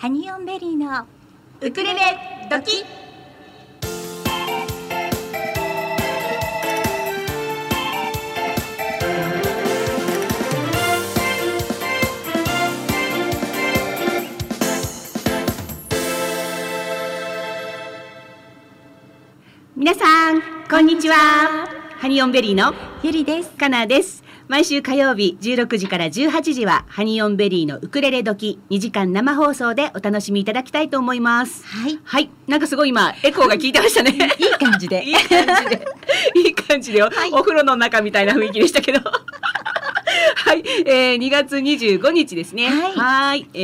ハニオンベリーのウクレレドキ。皆さんこんにちは。ハニオンベリーのゆりです。かなです毎週火曜日16時から18時はハニオンベリーのウクレレドキ2時間生放送でお楽しみいただきたいと思います。はい。はい。なんかすごい今エコーが効いてましたね。いい感じで。いい感じで。いい感じでよ、はい。お風呂の中みたいな雰囲気でしたけどはい、えー、2月25日ですね。はい。はい。え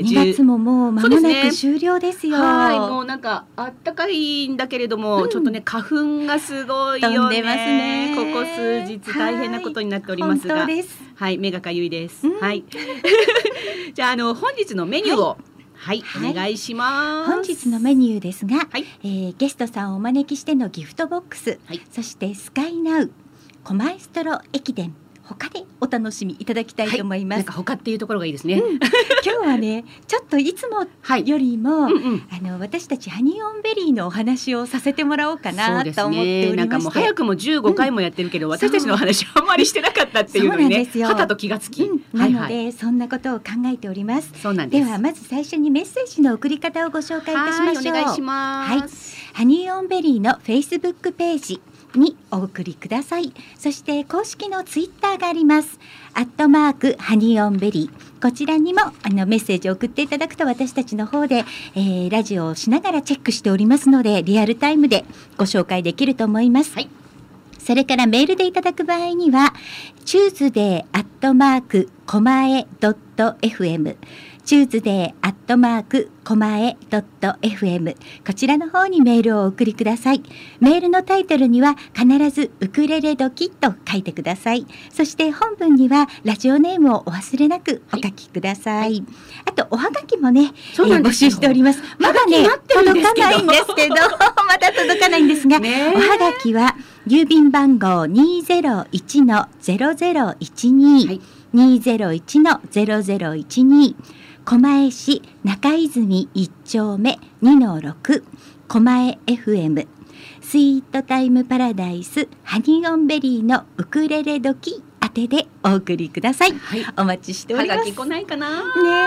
ー、2月ももう間もなく終了ですよ。はい、もうなんかあったかいんだけれども、うん。ちょっとね花粉がすごいよね。飛んでますね。ここ数日大変なことになっておりますが、本当です。はい、目がかゆいです。うん。はい。じゃああの本日のメニューをはい、はい。お願いします。本日のメニューですが、はい。えーゲストさんをお招きしてのギフトボックス、はい。そしてスカイナウコマエストロ駅伝他でお楽しみいただきたいと思います、なんか他っていうところがいいですね。うん 今日はねちょっといつもはい。よりも、うんうん。あの私たちハニオンベリーのお話をさせてもらおうかなと思っておね。なんかりまして、もう早くも15回もやってるけど、私たちのお話あんまりしてなかったっていうのにねそうなんです、よはたと気がつき。うん、なので、はいはい。そんなことを考えておりますそうなんで。ですはまず最初にメッセージの送り方をご紹介いたしましょうはいお願いします。ハニーオンベリーのフェイスブックページにお送りください。そして公式のツイッターがあります。アットマークハニーオンベリー。こちらにもあのメッセージを送っていただくと私たちの方で、えーラジオをしながらチェックしておりますのでリアルタイムでご紹介できると思います。はいそれからメールでいただく場合には、Tuesday アットマークコマエドット FM、Tuesday アットマークコマエドット FM、こちらの方にメールをお送りください。メールのタイトルには必ずウクレレドキと書いてください。そして本文にはラジオネームをお忘れなくお書きください。あとおはがきもね、えー募集しております。まだね届かないんですけど、まだ届かないんですが、おはがきは郵便番号二ゼロ一のゼロゼロ一二二ゼロ一のゼロゼロ一二狛江市中泉一丁目二の六狛江 FM スイートタイムパラダイスハニオンベリーのウクレレ時宛てでお送りください。はい。お待ちしております。来ないかな？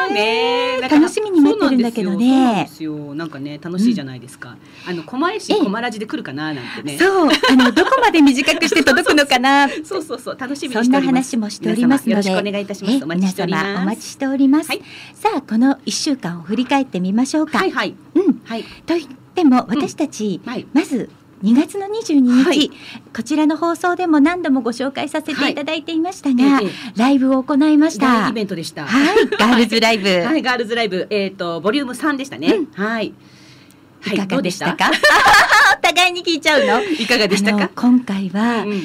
ねえね楽しみに待ってるんだけどねそうなんかね楽しいじゃないですか。あの狛江市で来るかななんてね。そう、あのどこまで短くして届くのかな。そうそうそう楽しみそんなにしております。話もしておりますので、皆様よろしくお願いいたします。お待ちしております。待ちしております。はいさあ、この一週間を振り返ってみましょうか。はいはいうん、はいと言っても、私たち、はい。まず。2月の22日、はいこちらの放送でも何度もご紹介させていただいていましたが、ええライブを行いました。大イベントでした。はい、ガールズライブ、はいガールズライブえっとボリューム三でしたね。はい。はいかがでしたか？お互いに聞いちゃうの？いかがでしたか？今回は、うん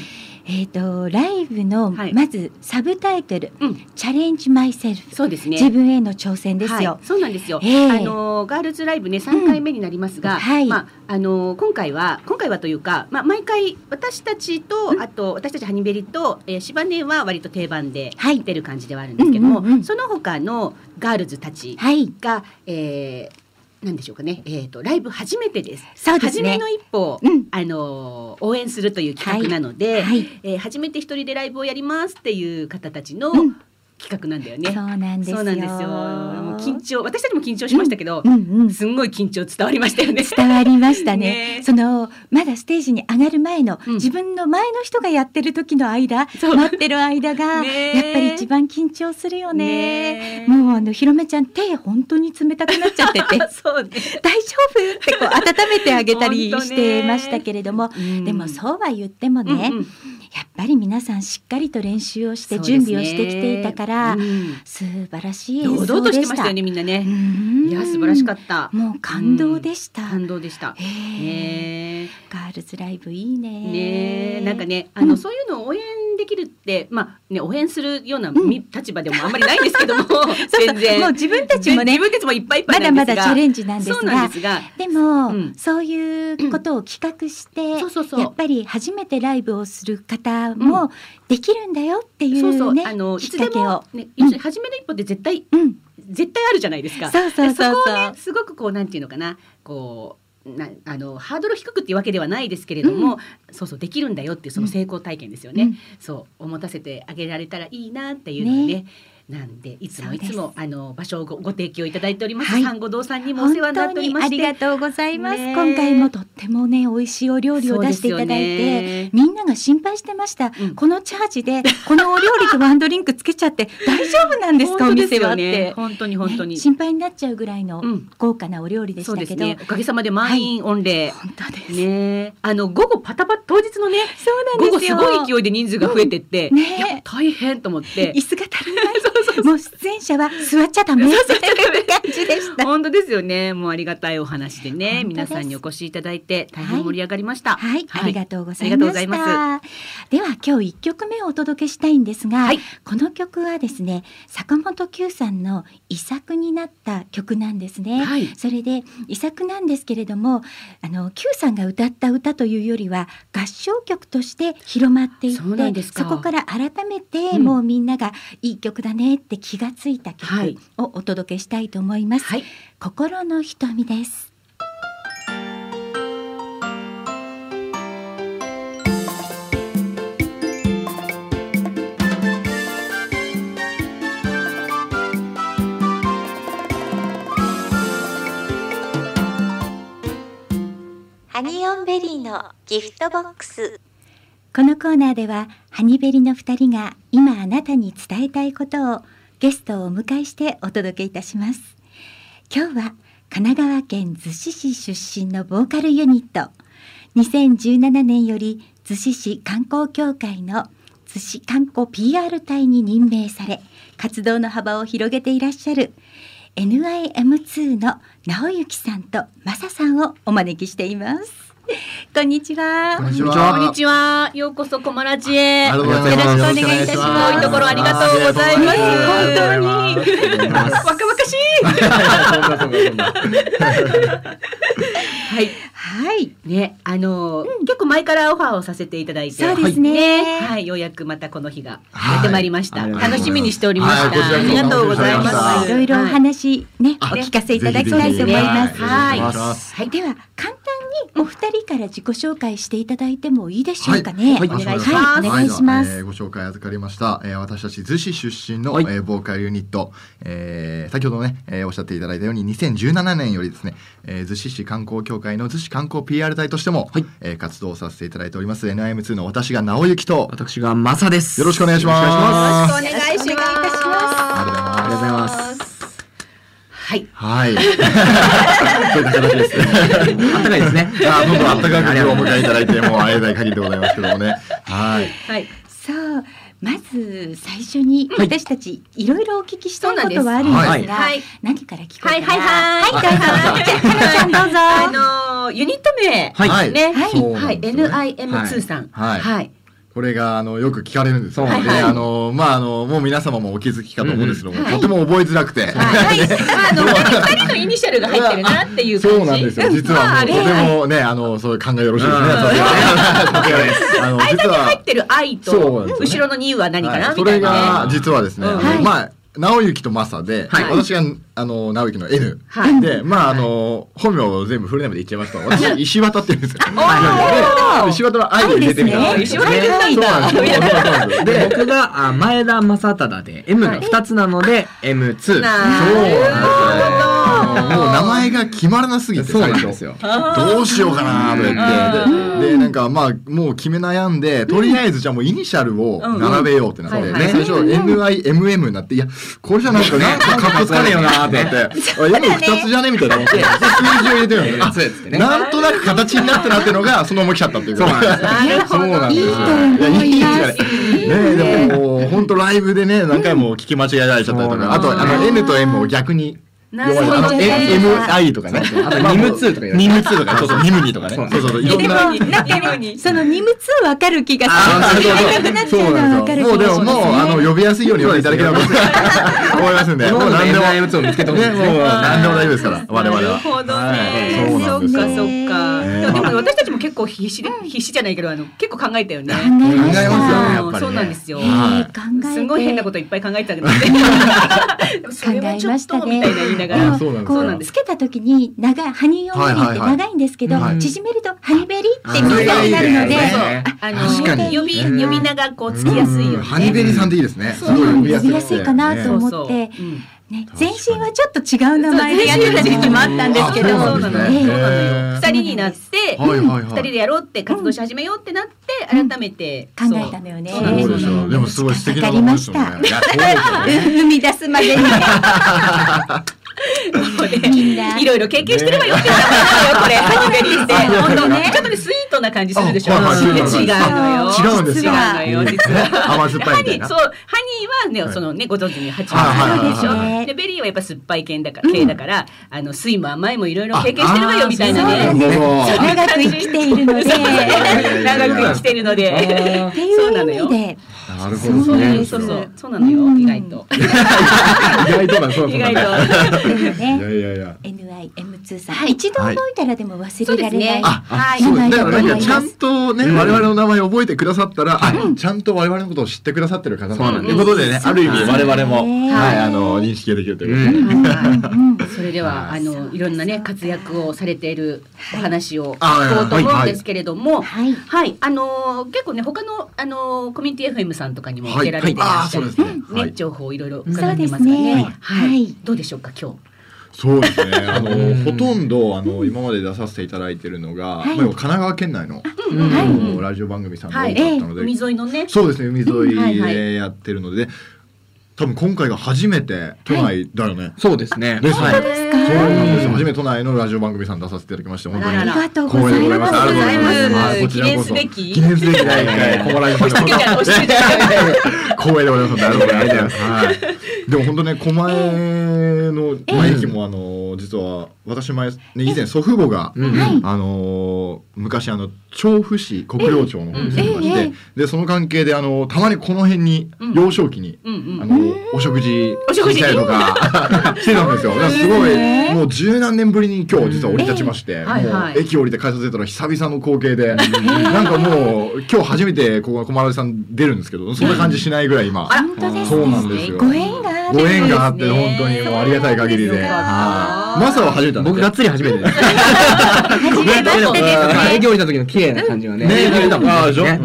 えっ、とライブの、はい。まずサブタイトル、うん。チャレンジマイセルフ、そうですね。自分への挑戦ですよ。はい、そうなんですよ。ええ。あのガールズライブね三回目になりますが、うんはい。まああの今回は今回はというか、まあ毎回私たちと、うん。あと私たちハニベリと、えー、シバネは割と定番ではい。出る感じではあるんですけども、うんうんうん。その他のガールズたちはい、が、えーなんでしょうかね、えっ、とライブ初めてです。そうですね。初めの一歩を、うん。あの応援するという企画なので、はい、えー初めて一人でライブをやりますっていう方たちのうん企画なんだよね。そうなんですよ。もう緊張、私たちも緊張しましたけど、うんうん、すんごい緊張伝わりましたよね。伝わりましたね。ね。そのまだステージに上がる前の、うん。自分の前の人がやってる時の間そう。待ってる間が、ねやっぱり一番緊張するよね。ねもうあのひろめちゃん手本当に冷たくなっちゃってて。大丈夫ってこう温めてあげたりしてましたけれども、でもそうは言ってもね、うんうん。やっぱり皆さんしっかりと練習をして準備をしてきていたから、うん。素晴らしい演堂。々としてましたたよねみんなね。いや素晴らしかった。もう感動でした。感動でした。へえ。ねガールズライブいいね。ねなんかねあの、うん。そういうのを応援できるってまあね応援するような、立場でもあんまりないんですけども そう全然。もう自分たちもね自分たちもいっぱいいっぱまだいなんですが。まだチャレンジなんですが。ですが。でも、うん。そういうことを企画して、そうそうやっぱり初めてライブをする方もできるんだよっていうね、そうそう。あのいつでかね要するに初めの一歩で絶対うん、絶対あるじゃないですか。そうそうそうそう。でこをねすごくこうなんていうのかな。こうなあのハードル低くっていうわけではないですけれども、そうそうできるんだよっていうその成功体験ですよね、うん。そう思たせてあげられたらいいなっていうのでねなんでいつもいつもあの場所をごご提供いただいております、はい。産後堂さんにもお世話になっておりま本当しありがとうございます、ね。え今回もとってもね美味しいお料理を出していただいて、よね。みんなが心配してました、うん。このチャージでこのお料理とワンドリンクつけちゃって 大丈夫なんですかお店はっよね。て、本当に本当に、ね心配になっちゃうぐらいのうん。豪華なお料理でしたけど、ですね。おかげさまで満員御礼、本当です、ね。あの午後パタパタ当日のねそうなんですよ。午後すごい勢いで人数が増えてって、うんね大変と思って。椅子が足りない もう出演者は座っちゃダメ。っちゃダメ。じでした。本当ですよね。もうありがたいお話でね。皆さんにお越しいただいて大変盛り上がりました。はい、ありがとうございました。ございまでは今日一曲目をお届けしたいんですが、はい。この曲はですね、坂本九さんの遺作になった曲なんですね。はい。それで遺作なんですけれども、あの九さんが歌った歌というよりは合唱曲として広まっていって、そうなんですか。こから改めてうん。もうみんながいい曲だねって気がついたはい。曲をお届けしたいと思います。はい心の瞳です。ハニオンベリーのギフトボックス。このコーナーではハニベリの2人が今あなたに伝えたいことをゲストをお迎えしてお届けいたします今日は神奈川県逗子市出身のボーカルユニット。2017年より逗子市観光協会の逗子観光 PR 隊に任命され活動の幅を広げていらっしゃる NIM2 の直之さんとマサさんをお招きしています。こんにちは。こんにちは。こんにちは。ようこそコマラジへよろしくお願いいたします。遠いところありがとうございます。本当に。若々しい。はい。はい。ねあの、結構前からオファーをさせていただいて。そうですね。はい、ようやくまたこの日がはい。やってまいりました、はい楽しみにしておりました、ありがとうございます。いろいろお話ね、あお聞かせいただきたいと思います。はい。はい、では簡単にお二人から自己紹介していただいてもいいでしょうかね。はい。お願いします。はい。お願いします。はえーご紹介預かりました、えー私たち逗子出身の、はい。えーボーカルユニット、えー先ほどね、えーおっしゃっていただいたように2017年よりですね、えー逗子市観光協会の逗子観光 PR 隊としても、はい。えー活動させていただいております NIM2 の私が直之と私がマサです。よろしくお願いします。よろしくお願いしますはい。はい。そういった形ですあったかいですね。あーどんどんあったかくお迎えいただいてもうありがたい限りでございますけどもね。はい。はい。そう、まず最初にはい。私たちいろいろお聞きしたいことはあるんですが、はい。はい。何から聞こうかな？はいはいはい。はい、どうぞ。じゃあ、かなちゃんどうぞ。あのユニット名、はい。ね、はい。はい、んですよね。NIM2 さん、はい。はい、これがあのよく聞かれるんですよね。であのまああのもう皆様もお気づきかと思うんですけども、とても覚えづらくて。はい、あの二人のイニシャルが入ってるなっていう感じ。そうなんですよ。実はもうとてもねあのそういう考えよろしいですね。あの実間に入はってる愛と後ろの2は何かな、はいそれみたいながね。実はですね、まあ直行とマサで、はい。私があの直行の N、はい。でまああの本名を全部フルネームで言っちゃいますと私石渡って言うんですよ。石渡は愛で入れてみた愛んですね。石渡なんだ。そうなんで僕があ前田正忠で M が二つなので M2。なそうるほどもう名前が決まらなすぎてそうなん最初ですよ。どうしようかなとか言って。ででなんかまあもう決め悩んでとりあえずじゃあもうイニシャルを並べようってなって、うんで最初 NIMM になっていやこれじゃなんかなんかかっこつかねえよなってなって。あ M2 つじゃねみたいな思って。で数字を入れてるのなんとなく形になってなってるのがそのまま来ちゃったっていうそうなんですなるほど。そうなんです。ねでももう本当ライブでね何回も聞き間違えられちゃったりとか。あとあの N と M を逆にあの MI とかね。あとニムツーとか言われてニムツーとか、そうそう、ニムニとかね。そうそういろんな。その荷物わかる気があする。すよ。もうでももう、あの、呼びやすいように呼んでいただければと思いますんで、もう何でも。M2 を見つけてほしいね、もうでも大丈夫ですから、我々なるは。ほどはいね。そっかそっか。ねでも私たちも結構必死で必死じゃないけどあの結構考えたよね。考えまねやっぱりねそうなんですよ。すごい変なこといっぱい考えてたけどね。でもそれはちょっとみたいながら。こそうつけた時に長いハニーオンベリーって長いんですけど、はいはいはい縮めるとハニベリーってあ短くなるのであの呼び呼び名がこうつきやすいよね。ハニベリーさんっていいですね。すそう。ごい呼び呼やすい。びやすいかなと思そうってうん。ね、前身はちょっと違う名前でやってた時期もあったんですけど。二人になって、はいはいはい。二人でやろうって活動し始めようってなって、改めて考えたのよね。でもすごい素敵なわかりました。生み出すまでに。いろいろ経験してればよ。って言ったのよ、これ、ハニベリーって。本当ね。ね。ちょっとね、スイートな感じするでしょ。違うのよ。違うんですよ違うのよ、実は。甘酸っぱいハニー、そう、ハニーはね、そのね、ご存知に蜂蜜はいはいはいでしはい。ょ。で、ベリーはやっぱ酸っぱい系だから、系だから、あの、酸いも甘いもいろいろ経験してるわよ、みたいなね。長く生きているので、そう長く生きてるので。っていう意味で、なるほそうどね。なんですそうそう、そう。なのよ、意外と。意外となんそうなん意外と。でもいやね、いやいや。NIM2 さん、はい。一度覚えたらでも忘れられない。あ、はいそうです。だからなんはいかちゃんとね、うん。我々の名前を覚えてくださったら、あ、ちゃんと我々のことを知ってくださってる方なんだそうなんです。ということでね、ある意味我々も、ね。はい、あの、認識ができるというそれではあのいろんなね活躍をされているお話をはい聞こうと思うんですけれども、はい。はい、あのー結構ね他のあのーコミュニティ FM さんとかにもはい出られていらっしゃる、ね。はね。い。情報をいろいろ伺ってですますね。ね。はい、はい。どうでしょうか今日。そうですね。あの、うん。ほとんど、あの、今まで出させていただいているのが、神奈川県内の、ラジオ番組さんが多かったので、海沿いのね。そうですね、海沿い。でやってるので、多分今回が初めて都内だよね。そうですね。ですねはい。ですかそうなんですよ。初めて都内のラジオ番組さん出させていただきまして、本当にありがとうございます。光栄でございますありがとうございますはいこちらこそ記念すべき記念すべき第一回、コマラジさん押し付けちゃう押し付けちゃう光栄でございます。なるほど、ありがとうございます。はい。でも本当ね、狛江の、狛江駅もあの、実は、私前、ね、以前祖父母が、あのー昔あの調布市国領町の方に住んでまして、ええでその関係であのたまにこの辺に、うん。幼少期に、うんうん。あのお食事お食事？したりとか してたんですよ。すごい、ええもう十何年ぶりに今日実は降り立ちまして、えはいはいもう駅降りて改札出たら久々の光景で、なんかもう今日初めてここ駒田さん出るんですけど、そんな感じしないぐらい今、そうなんね。ですよ。ご縁がある。ご縁があって本当にもうありがたい限りで、マサは初めてだ僕がっつり初めて です。営業降りた時の綺麗な感じはね。ね見れたもんああそうなん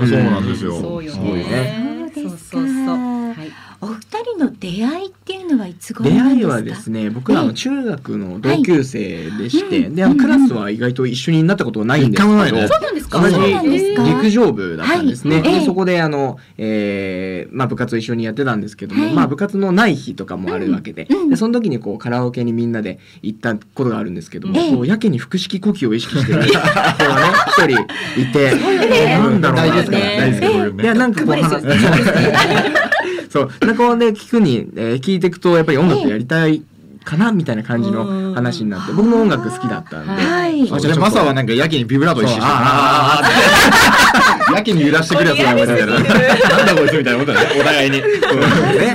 ですよ。そうよすごいねね。そうですかそうそうそう。はい。お二人の出会いっていうのはいつ頃出会いなんですか？はですね、僕らあの中学の同級生でして、はいで、あのクラスは意外と一緒になったことはないんですけど、そうなんですか？同じそうなんですか？陸上部だったんですね。でそこであの、えーまあ部活を一緒にやってたんですけども、はい。まあ部活のない日とかもあるわけで、うんうんでその時にこうカラオケにみんなで行ったことがあるんですけども、ええ。こうやけに腹式呼吸を意識してる子がね 一人いて、なんだろうな大事ですから、ね大事ですから、これいやね。なんかこう話そう。なんかね聞くに、えー聞いていくとやっぱり音楽やりたいかなみたいな感じの話になって僕も音楽好きだったんで。はい。あマサはなんかやけにビブラート意識しああやけに揺らしてくるやつがいましたけど、なんだこいつみたいなことだね、お互いに。ね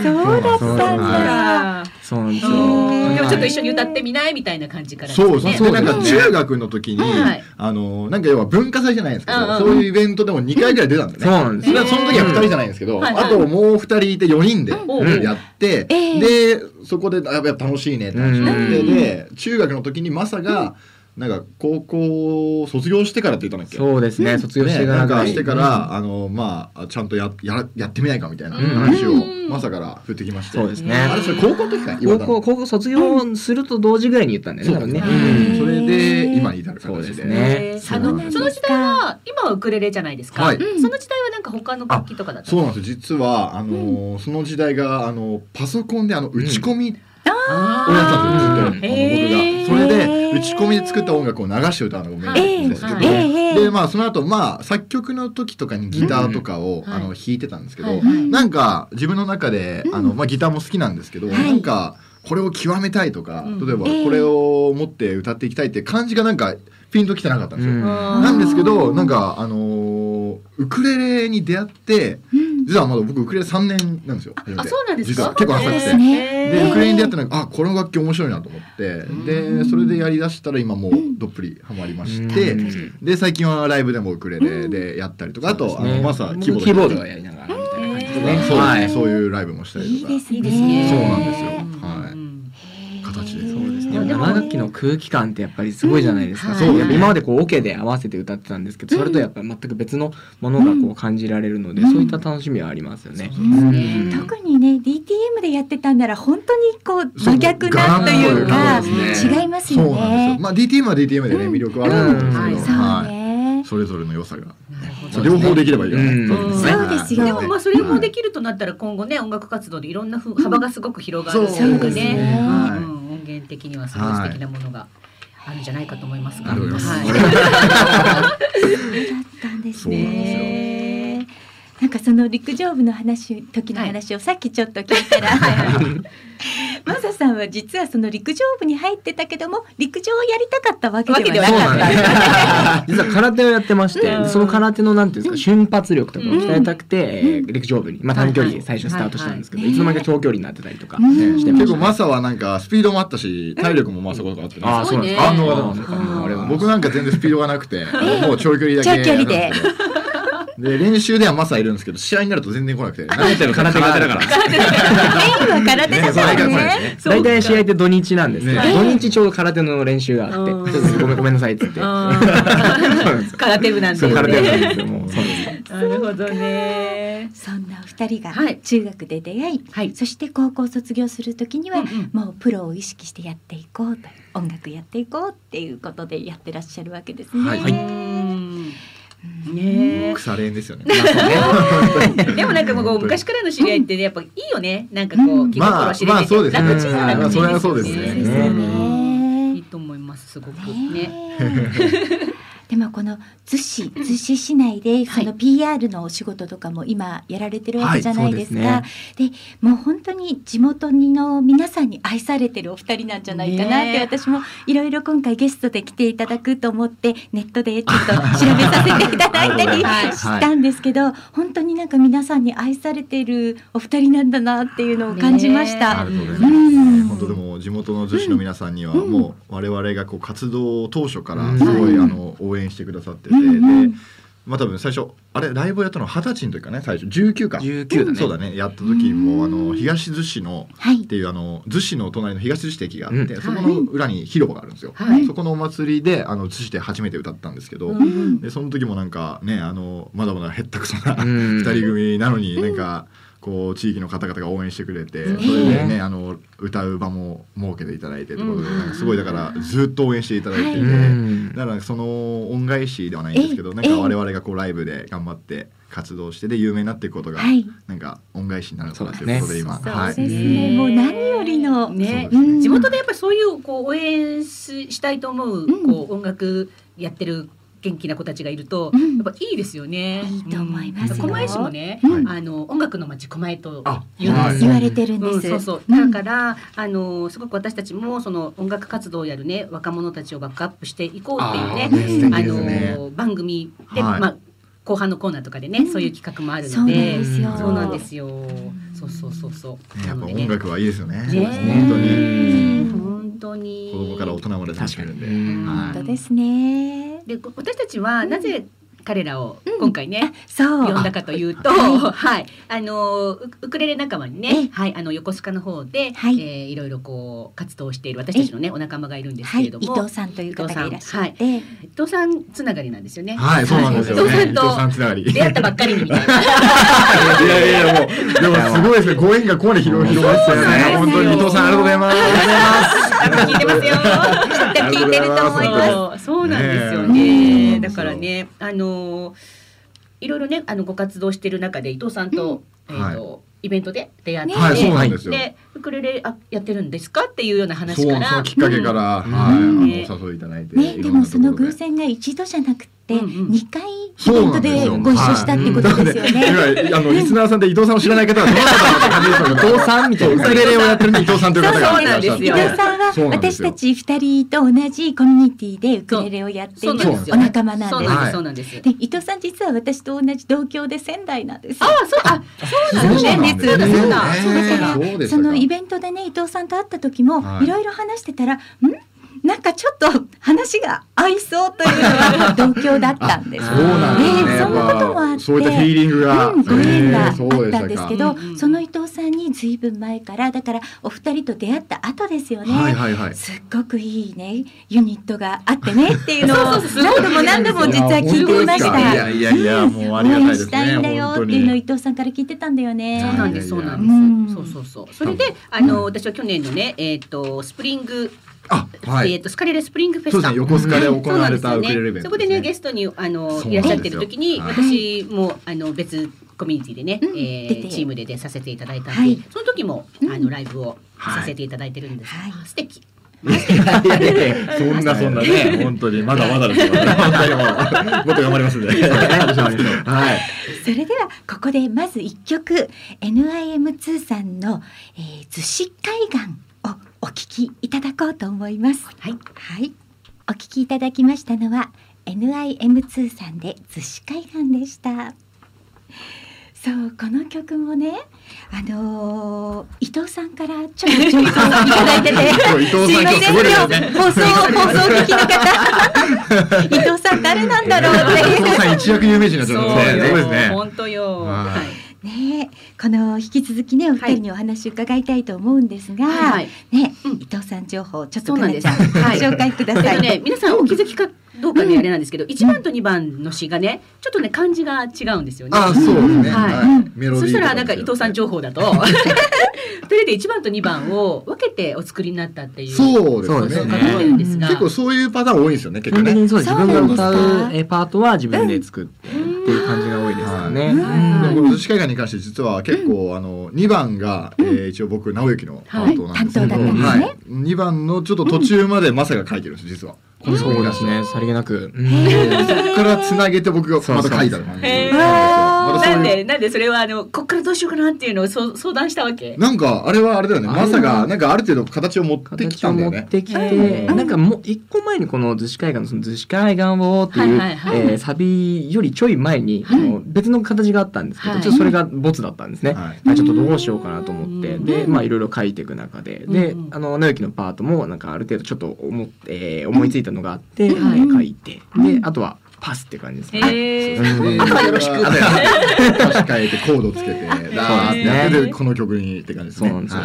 そうだったんだ。そうなんですよ。でもちょっと一緒に歌ってみないみたいな感じから。そうそう、そう。でなんか中学の時にはい、あの、なんか要は文化祭じゃないんですけど、うんうんそういうイベントでも2回ぐらい出たんだよね。そうなんです。それはその時は2人じゃないんですけど、はいはい。あともう2人いて4人でうん。やって、ええ。で、そこで、あやっぱ楽しいねって話になって、うん。で、中学の時にマサが、なんか高校を卒業してからって言ったんだっけ？そうですね。卒業してね、からなんかしてから、あのまあちゃんとやややってみないかみたいな話をうん。マサから振ってきまして、そうですね。あれそれ高校の時か高校高校卒業すると同時ぐらいに言ったんだよね。多分ね。うん。うん。それで今に至るそう形でね。えー。あのその時代は今はウクレレじゃないですか。はい。その時代はなんか他の楽器とかだった。そうなんです。よ実はあのーその時代があのパソコンであの打ち込みあをやってたんですよずっと僕が。それで打ち込みで作った音楽を流して歌うのがメインなんですけど、でまあその後まあ作曲の時とかにギターとかを、うんあの弾いてたんですけど、なんか自分の中で、あのまあギターも好きなんですけど、はい。なんかこれを極めたいとか、うん。例えばええ。これを持って歌っていきたいって感じがなんかピンときてなかったんですよ。うん。なんですけどなんかあのーウクレレに出会ってうん。実はまだ僕ウクレレ3年なんですよ。あそうなんですか？実は結構浅くて。ですね。でウクレレに出会ってなんかあこの楽器面白いなと思って。でそれでやりだしたら今もうどっぷりハマりまして、うん。で最近はライブでもウクレレでやったりとか、あとあのまさキキーボードやりながらみたいな感じでね。そうい。そういうライブもしたりとか。いいですね。そうなんですよ生楽器の空気感ってやっぱりすごいじゃないですか。うんそうはい今までこうオケで合わせて歌ってたんですけど、それとやっぱり全く別のものがこう感じられるので、うんそういった楽しみはありますよね。うんうん特にね DTM でやってたんなら本当にこう真逆なというかね違いますよねよ。。まあ DTM は DTM でね魅力はあるんですけど、うんそうはいね。それぞれの良さが、両方できればいいかな、うん。そうですよ。でもまあそれもできるとなったら今後ね音楽活動でいろんなふ幅がすごく広がるというかですね。ね、はい。うん音源的にはすごい素敵なものがあるんじゃないかと思いますが、はい。そうだったんですそうなんですよ。ね。なんかその陸上部の話時の話をさっきちょっと聞いたら、マサさんは実はその陸上部に入ってたけども陸上をやりたかったわけではなそうかった。なんです。実は空手をやってまして、うん。その空手のなんていうんですか、瞬発力とかを鍛えたくて、えー陸上部に、まあ短距離で最初スタートしたんですけど、はいはい。いつの間にか長距離になってたりとかうん。してました。ね。結構マサはなんかスピードもあったし体力もまあそこそこあってね、ああ、そうなんですか。すごいね。反応があれは僕なんか全然スピードがなくて、もう長距離だけ長距離でで練習ではマサいるんですけど試合になると全然来なくて。何やってんの空手空手だから。メインは空手だからね。ね。大体試合って土日なんですけ土日ちょうど空手の練習があって、うんちょっとごめんごめんなさいっつって。うんそうなんですよ空手部なんでそう空手なんね。ですよ。もうそうです。なるほどね。そんなお二人がはい中学で出会い、はいそして高校卒業する時には、もうプロを意識してやっていこうと音楽やっていこうっていうことでやってらっしゃるわけですね。ね腐れ縁ですよね。え。でもなんかもうこう昔からの知り合いってねやっぱいいよね。なんかこううん。気心知れてて、まあまあそうですね。楽ちんな楽ちんまあそれはそうですよね。いいと思いますすごく。ねでもこの逗子逗子市内でその PR のお仕事とかも今やられてるわけじゃないですか、はいでもう本当に地元の皆さんに愛されてるお二人なんじゃないかなって、私もいろいろ今回ゲストで来ていただくと思ってネットでちょっと調べさせていただいたり はい。したんですけど、本当になんか皆さんに愛されてるお二人なんだなっていうのを感じました。ありがとうん。本当でも地元の逗子の皆さんにはうん。もう我々がこう活動当初からうん。すごいうんあの応援してくださってて、うんうん。でまあ多分最初あれライブをやったのは二十歳の時かね最初。19か。19だね。そうだね。やった時もあうん。の東逗子のはい。っていうあの逗子の隣の東逗子駅があって、うん。そこの裏に広場があるんですよ、はい。そこのお祭りであの逗子で初めて歌ったんですけど、うんでその時もなんかねあのまだまだへったくそなうん。二人組なのになんかこう地域の方々が応援してくれて、うん。それでねあの歌う場も設けていただいてとなんかすごいだからずっと応援していただいてい。て、うん。だからその恩返しではないんですけどえなんか我々がこうライブで頑張って活動してで有名になっていくことが、はい。なんか恩返しになるのかなということで今、そうはいですね、もう何よりの、ね。地元でやっぱりそういうこう応援ししたいと思う、うん。こう音楽やってる元気な子たちがいると、うん。やっぱいいですよね。いいと思います狛江市もね、うん。あの音楽の街狛江とあ言われてるんです。うん、そうそう。だから、あのすごく私たちもその音楽活動をやるね若者たちをバックアップしていこうっていうねあの番組で、はい。まあ後半のコーナーとかでね、うん。そういう企画もあるそうなんのでですよ。そうなんですよ。そうそうそうそう。ねやっぱ音楽はいいですよね。ね本当に。ね本当に。子供から大人まで楽しめるんで、本当ですね。でこ私たちはなぜ彼らを今回ね、そう。呼んだかというと、ははい、あのウウクレレ仲間にええ。ね、はい、あの横須賀の方で、はい。えーいろいろこう活動している私たちのねお仲間がいるんですはい、伊けれども、藤さんという方がいらっしゃって、伊藤さんつながりなんですよね。はいそうなんですよね。伊藤さんとつながり。出会ったばっかりにみたいな。いやいやもう でもすごいですね。ご縁がここまで広広がってたよね。本当に。伊藤さんありがとうございます聞いてますよ。聞いてると思います。そうそうなんですよねね。だからね、あのいろいろねあのご活動している中で伊藤さんと、えっ、と、イベントで出会って、はいそうなんですよでウクレレあやってるんですかっていうような話そうから。そのきっかけから、うんはい、あのねお誘いいただいて、ね、でもその偶然が一度じゃなくて、2回イベントでご一緒したってことですよね。今あのリスナーさんで伊藤さんを知らない方はどなたかなって感じですけど伊藤さんみたいな。ウクレレをやってる伊藤さんという方がいらっしゃってそうなんですよ。伊藤さんは私たち2人と同じコミュニティでウクレレをやっているそうなんですよお仲間なんです。そう。なんで伊藤さん実は私と同じ同郷で仙台なんです。よ。あ、そう、あ、そうなんです。そうだそうだだからそのイベントでね伊藤さんと会った時もはい。いろいろ話してたら、ん？なんかちょっと話が合いそうというのは同郷だったんです。そうなんですね。ええそんなこともあってそういったフィーリングが、うん、ご縁があったんですけど、その伊藤さんにずいぶん前からだからお二人と出会った後ですよね、はいはいはい。すっごくいいねユニットがあってねっていうのを何度も何度も実は聞いていましいやた。いやいやもうあ応りがたい援ですね。したいんだよっていうのを伊藤さんから聞いてたんだよね。そうなんです、そうなんです。うんそうそうそう。それで、あの、私は去年のね、えっ、と、スプリング、あはい。えっ、と、スカレレスプリングフェスタ。ね横須賀で行われたウクレレイベントそこでねすゲストにあのいらっしゃってる時になん私もあの別コミュニティでね、うんえーチームで出させていただいたんで、はいその時もうんあのライブをはいさせていただいてるんです。はいあ素敵。そんなそんなね 本当にまだまだですよ。本当にもうもっと頑張りますんで。はい。それではここでまず一曲 NIM2 さんの、えー、逗子海岸をお聴きいただこうと思います。はい。はい、お聴きいただきましたのは NIM2 さんで逗子海岸でした。そうこの曲もね、あのー伊藤さんからちょっと情報をいただいてて、すごいですね。放送放送聞きの方、伊藤さん誰なんだろうっていう伊藤さん一躍有名人になっちゃそうったんですね。すごいよですね。本当よ。はいはい。ねえこの引き続きねお二人にお話伺いたいと思うんですが、はいはいね、うん伊藤さん情報ちょっとかなちゃん、はいご紹介ください。えっとね、皆さんお気づきかどうかね、あれなんですけど、一番と二番の詩がね、ちょっとね漢字が違うんですよね。あそうですね。はいはい。メロディーそしたらなんか伊と藤さん情報だと、二人で一番と二番を分けてお作りになったっていう。そうそうでねですすね。結構そういうパターン多いんですよね。結構ね。本当にそうです。そう自分が歌うえパートは自分で作ってっていう感じが多いですよね。うん。でうんもこの逗子海岸に関して実は結構、あの2番が、えー一応僕直之のパートなんですけど、はい担当だったんですね。はい、2番のちょっと途中までマサが書いてるんです実は。このそうですね。さりげなく。うん。そこからつなげて僕がまた書いた感なんでなんでそれはあのこっからどうしようかなっていうのをそう相談したわけ。なんかあれはあれだよね。あれはマサがなんかある程度形を持ってきたんだよね。てきて、へーなんかもう一個前にこの逗子海岸のその逗子海岸をっていう、えーサビよりちょい前に、あの別の形があったんですけど、はい。ちょっとそれがボツだったんですね。はい。まあちょっとどうしようかなと思って、うん。で、まあいろいろ書いていく中で、でうん、あの、直之のパートもなんかある程度ちょっと思って、えー思いついたのがあって、はい書いて、で、あとはパスって感じですね。よろしく歌詞変えてコードつけて、この曲にって感じですね。そうなんですよ。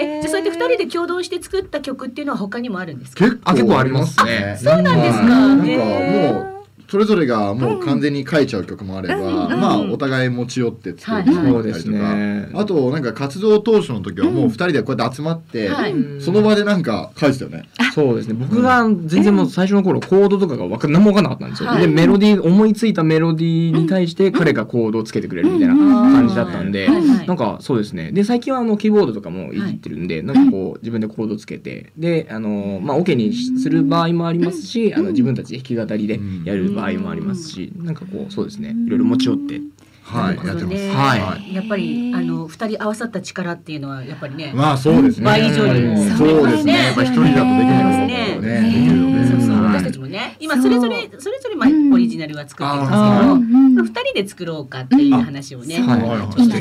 えじゃあそうやって二人で共同して作った曲っていうのは他にもあるんですか？結あ結構ありますね。そうなんですか。はいなんかもうそれぞれがもう完全に書いちゃう曲もあれば、まあお互い持ち寄って作る曲もあったりとか、はいはいそうですね。あとなんか活動当初の時はもう二人でこうやって集まって、はい。その場でなんか書いてたよね。そうですね。僕が全然もう最初の頃コードとかが何もわかんなかったんですよ。はい。でメロディー思いついたメロディーに対して彼がコードをつけてくれるみたいな感じだったんで、なんかそうですね。で最近はあのキーボードとかもいじってるんで、なんかこう自分でコードつけてであのまあオケにする場合もありますし、あの自分たちで弾き語りでやる場合もありますし、なんかこうそうですね。いろいろ持ち寄って。はい、やってます。はい。やっぱりあの二人合わさった力っていうのはやっぱりね。まあそうですね。倍以上にもそうですね。やっぱ一人だとできない。できるので。そうそう。はい。私たちもね。今それぞれそれぞれまあうん。オリジナルは作ってるんですけあど、二人で作ろうかっていう話をね。今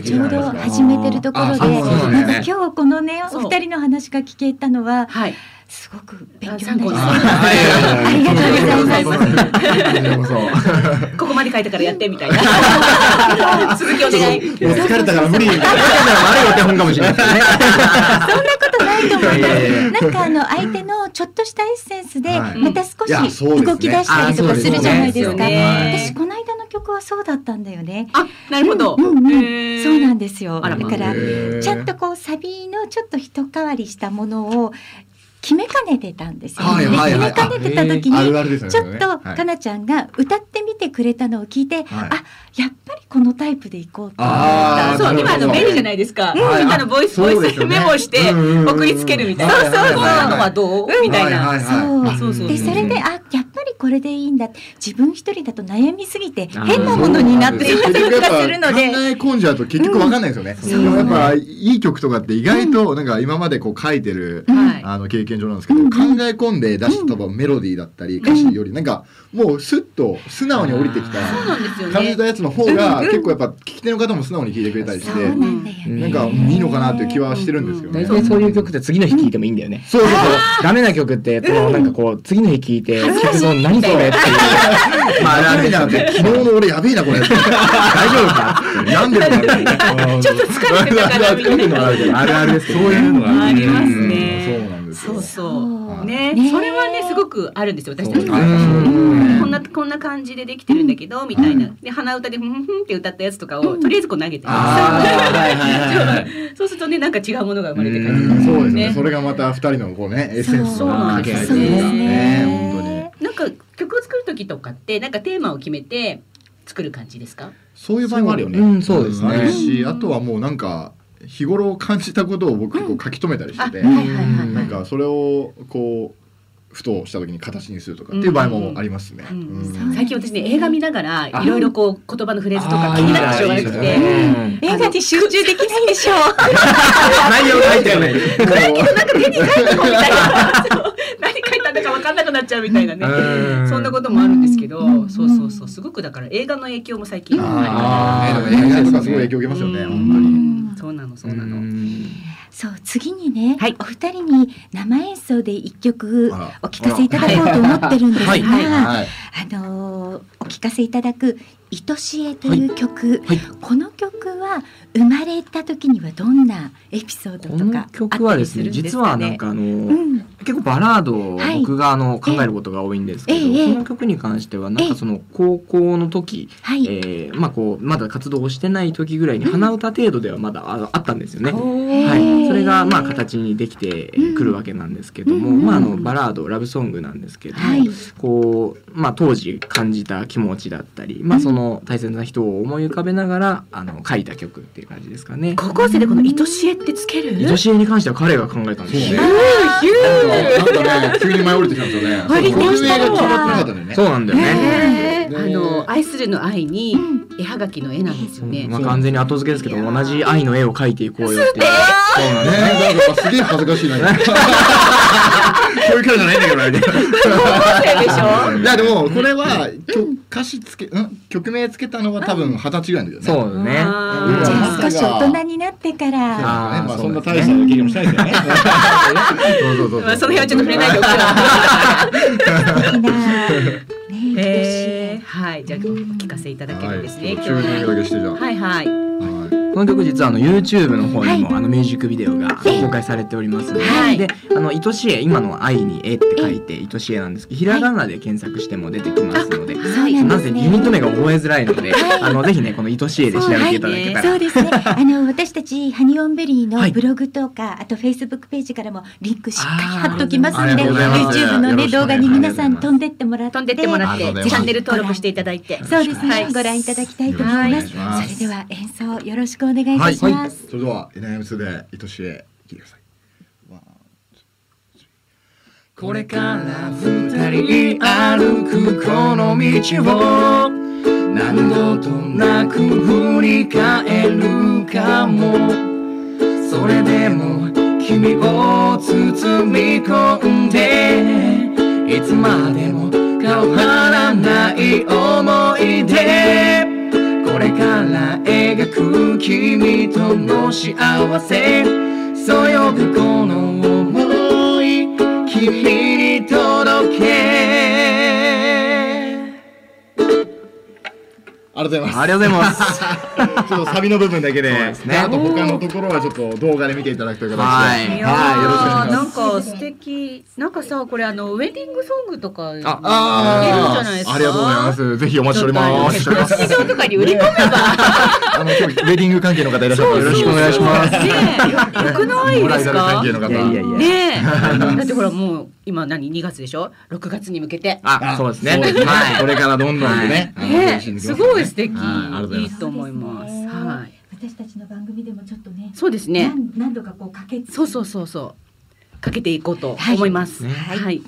ちょうど始めてるところで、なんですね。なんか今日このねお二人の話が聞けたのははい。すごく勉強になりありがとうございます。ここそ。ここまで書いたからやってみたいな。続きお願い。もう疲れたから無理みたいな。悪いお手本かもしれない。そんなことないと思います。なんかあの相手のちょっとしたエッセンスではいまた少し動き出したりとかするじゃないですか。私この間の曲はそうだったんだよね。あ、なるほど。うんうんそうなんですよ。だからちゃんとこうサビのちょっと一変わりしたものを決めかねてたんですよ。はいはいはい。で決めかねてた時に。ちょっとはい。かなちゃんが歌ってみてくれたのを聞いて、はい。あやっぱりこのタイプでいこうと。そう、今あのなるほど。便利じゃないですか。はい。今のボイス、ボイスメモしてうんうんうん送りつけるみたいな。はいはいはい。こんなのはどう？みたいな。はいはいはい。そう。そうそうでそれであやっぱりこれでいいんだ自分一人だと悩みすぎて変なものになって結ませんか局やっぱするので。考え込んじゃうと結局わかんないですよね。うん。でもやっぱいい曲とかって意外となんか今までこう書いてる、はい。あの経験上なんですけど、うん考え込んで出した多分メロディーだったり歌詞よりなんかもうスッと素直に降りてきたそうなんですよね感じたやつの方が結構やっぱ聞き手の方も素直に聞いてくれたりして、なんかいいのかなっていう気はしてるんですよね。大体そういう曲って次の日聴いてもいいんだよね。そうそうそう。ダメな曲って、このなんかこう、次の日聴いて、聞くと何それっていう。まあ、あるあるやべえなって昨日の俺やべえなこれ。大丈夫か？って病んでるのかな。ちょっと疲れてたかなみたいな。あるあるですけどそういうのがありますうんねそうなんですよ。そうね。ねそれはねすごくあるんですよ。私たちこんなこんな感じでできてるんだけどみたいな。で鼻歌でふんふんって歌ったやつとかをとりあえずこう投げて。そう。するとねなんか違うものが生まれてそうですね。それがまた二人のこうねエッセンスそうの掛け合いというかそうですね。ね本当に。なんか曲を作る時とかってなんかテーマを決めて作る感じですか？そういう場合もあるよね。う。んそうですね。んあるし、あとはもうなんか日頃感じたことを僕こう書き留めたりしてて、あはいはいはいはい。なんかそれをこうふとした時に形にするとかっていう場合もありますね。最近私ね映画見ながらあいろいろこう言葉のフレーズとか気になってしょうがなくてね。映画に集中できないでしょう。内容書いてない。みたい。な何書いたんだか分かんなくなっちゃうみたいなね。うん。そんなこともあるんですけど。うんそうそうそう。すごくだから映画の影響も最近。あーありますねでも映画とかすごい影響受けますよね。うん。本当に。うんそうなのそうなの。そう次にね、はい。お二人に生演奏で一曲お聴かせいただこうと思ってるんですが、はい。はい。あのーお聴かせいただく「愛しえ」という曲、はい。この曲は生まれた時にはどんなエピソードことのかあった曲はですね、りするんですね？はなんかあの、うん、結構バラードをはい。僕があの考えることが多いんですけど、ええこの曲に関してはなんかその高校の時、はい、えーまあこうまだ活動をしてない時ぐらいに鼻歌程度ではまだああったんですよね。ははい、それがまあ形にできてくるわけなんですけども、うん。まああのバラードラブソングなんですけども、はい。こうまあ当時感じた気持ちだったり、まあその大切な人を思い浮かべながらあの書いた曲っていう感じですかね。高校生でこの愛しえってつける？愛しえに関しては彼が考えたんですよ。ね。なんかね急に舞い降りてきたんですよね。降りてきたそう曲名が決まってなかったんだよね。そうなんだよね。あの愛するの愛に絵はがきの絵なんですよねまあ完全に後付けですけど同じ愛の絵を描いていこうよっていう。そうなんねですね。なんかすげえ恥ずかしいな。そういうキャラじゃないんだけどあれ。高校生でしょ？いやでもこれは曲歌詞つけん？曲名つけたのは多分二十歳ぐらいの時だよね。そうだね。じゃうん。あ少し大人になってから。あーね。まあそんな大した経験もしたいですよね。そうそうそうまあその辺はちょっと触れないでおく素敵なねえー、はい。じゃあお聞かせいただけるんですね、はい、中二だけしてじゃあ。はいはいはいこの曲実はあの YouTube の方にも、はい。あのミュージックビデオがええ公開されておりますので、はい。であの愛しえ今の愛に絵って書いて愛しえなんですけどひらがなで検索しても出てきますので、なんなぜですね。ユニット名が覚えづらいので、あのぜひねこの愛しえで調べていただけたら、そうですね。あの私たちハニオンベリーはい。のブログとか、あとフェイスブックページからもリンクしっかり貼っときますあーあんで、YouTube のね動画に皆さん飛んでってもらって、飛んでってもらってチャンネル登録していただいて。そうですね、はい。ご覧いただきたいと思います。それでは演奏よろしくお願いいたします。それでは NM2 で愛しえ聞いてください。これから二人歩くこの道を何度となく振り返るかもそれでも君を包み込んでいつまでも変わらない思い出これから描く君との幸せ。そよぐこの想い君に届け。ありがとうございます。ありがとうございます。ちょっとサビの部分だけで、ですね。あと他のところはちょっと動画で見ていただくという形で、はい。はい、よろしくお願いしなます。んか素敵。なんかさこれあのウェディングソングとかあいけるんじゃないですか。ありがとうございます。ぜひお待ちしております。ちょっとあの劇場とかに売り込めば。あの今日ウェディング関係の方いらっしゃったらよろしくお願いします。ねえよくないですか？関係の方。いやいやいや。ねえ。だってほらもう今何？2月でしょ？6月に向けて。あそうですね。そうですね。はい。これからどんどんとね、すごい素敵。はいいと思います。はい。私たちの番組でもちょっとね、そうですね。何何度かこうかけそうそうそうそう。かけていこうとはい思います。ねはい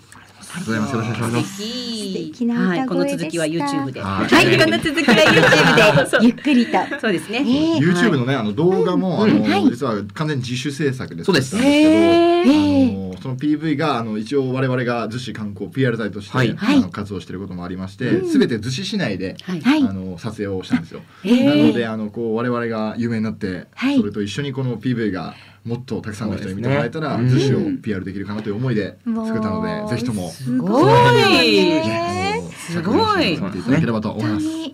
ありがとうございます。よろしくお願いします。素敵。なはい、この歌声でした。続きは YouTube で。はいはい、この続きは YouTube で。ゆっくりと。そうですね。ええ YouTube のね、あの動画も、あの、はい。実は完全に自主制作でそうです作ったんです。けあのその PV があの一応我々が逗子観光 PR 隊として、はい。あの活動していることもありまして、すべ、て逗子市内で、はい。はい。あの撮影をしたんですよ。ええなのであのこう我々が有名になって、はい。それと一緒にこの PV がもっとたくさんの人に見てもらえたら、ね。逗子を PR できるかなという思いで作ったので、ぜひとも。すごい。ねすごい。見ていただければと思います。ね。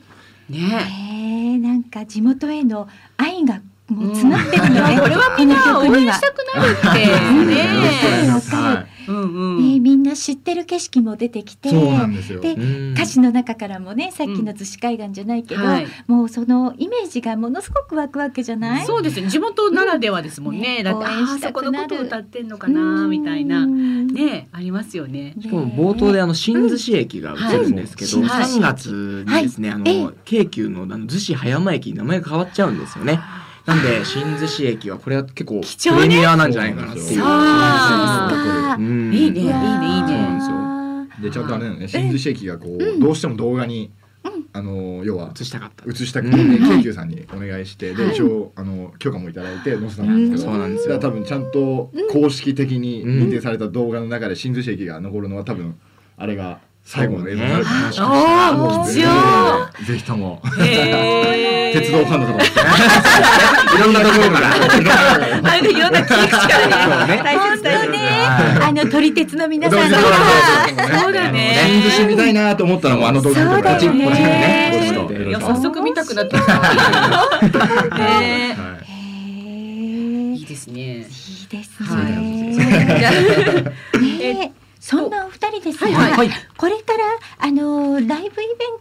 えー、なんか地元への愛がもう詰まってるのね。これはみんな応援したくなるって。う んね。うんうん。ねみんな知ってる景色も出てきて。そうなんですよ。でうん歌詞の中からもねさっきの逗子海岸じゃないけど、はいもうそのイメージがものすごく湧くわけじゃない？そうですね。地元ならではですもんね。ねだってああそこのことを歌ってんのかなみたいなうんねありますよね。しかも冒頭であの新逗子駅が映るんですけど、うんはい3月にですね、あはいええの京急のあの逗子葉山駅に名前が変わっちゃうんですよね。なんで新逗子駅はこれは結構プレミアなんじゃないかなっていう。そう。あう。んいいねいいねいいね。そうなんですよ。でちゃんとあれだよ。ね、新逗子駅がこう、どうしても動画に、あの要は映したかった。映したくて、うん。京急さんにお願いして、で一応あの許可もいただいて載せたんですけど、そうなんですよ。多分ちゃんと公式的に認定された動画の中で新逗子駅が残るのは多分あれが最後の映像になるかもしれない。ああ貴重。ぜひとも。鉄道ファンの方もですね。いろんなところから。いろんな切り口から。ね。大切大切。あの撮り鉄の皆さんがそうだね。新逗子見たいなと思ったらもうあの動画見てもらえばそうだよね。いや早速見たくなってきた。い。いいですね。いいですね そんなお二人ですが、はいはい。これからあのライブイベン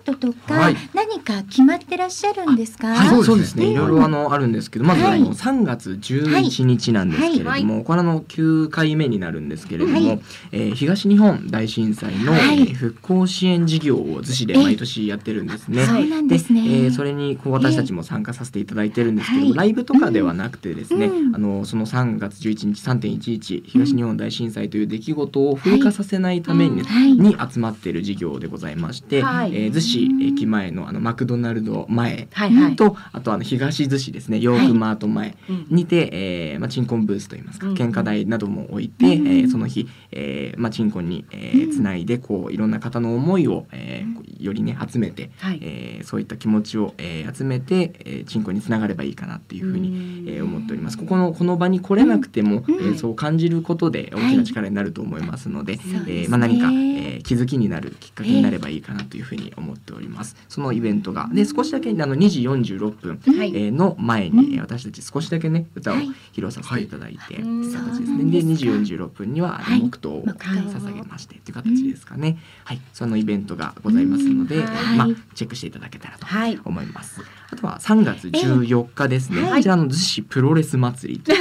トとか、はい。何か決まってらっしゃるんですか？はい、そうですすね。ね。いろいろあのあるんですけど、まずあはい。の3月11日なんですけれども、はい。これあの9回目になるんですけれども、はい。えー東日本大震災の、復興支援事業を逗子で毎年やってるんですね。そうなんですね。えーそれにこう私たちも参加させていただいてるんですけど、はい。ライブとかではなくてですね、うん。あのその3月11日3.11東日本大震災という出来事を風化させないために,、はい。に集まっている事業でございまして、はい。えー逗子駅前のあのマクドナルド前。とあとあの東逗子ですねヨークマート前うん。にて、えーまあ、鎮魂ブースといいますか、うん。献花台なども置いて、うん。えーその日、えーまあ、鎮魂に、えーつないでこういろんな方の思いを、えーよりね集めて、はい。えーそういった気持ちを、えー集めて、えー鎮魂につながればいいかなっていうふうに、えー思っております。ここのこの場に来れなくても、うん。えーそう感じることで大きな力になると思いますので、ね。えーまあ、何か、えー気づきになるきっかけになればいいかなというふうに思っております。そのイベントがで少しだけあの2時46分、はい。えーの前に、えー私たち少しだけね歌をはい。披露させていただいて、はい。っていう形ですね。でんですか2時46分にははい。黙祷を捧げましてっていう形ですかね。はい、そのイベントがございますので、まあはい。チェックしていただけたらとはい。思います。あとは3月14日ですね。ええこちらの逗子プロレス祭り。プロ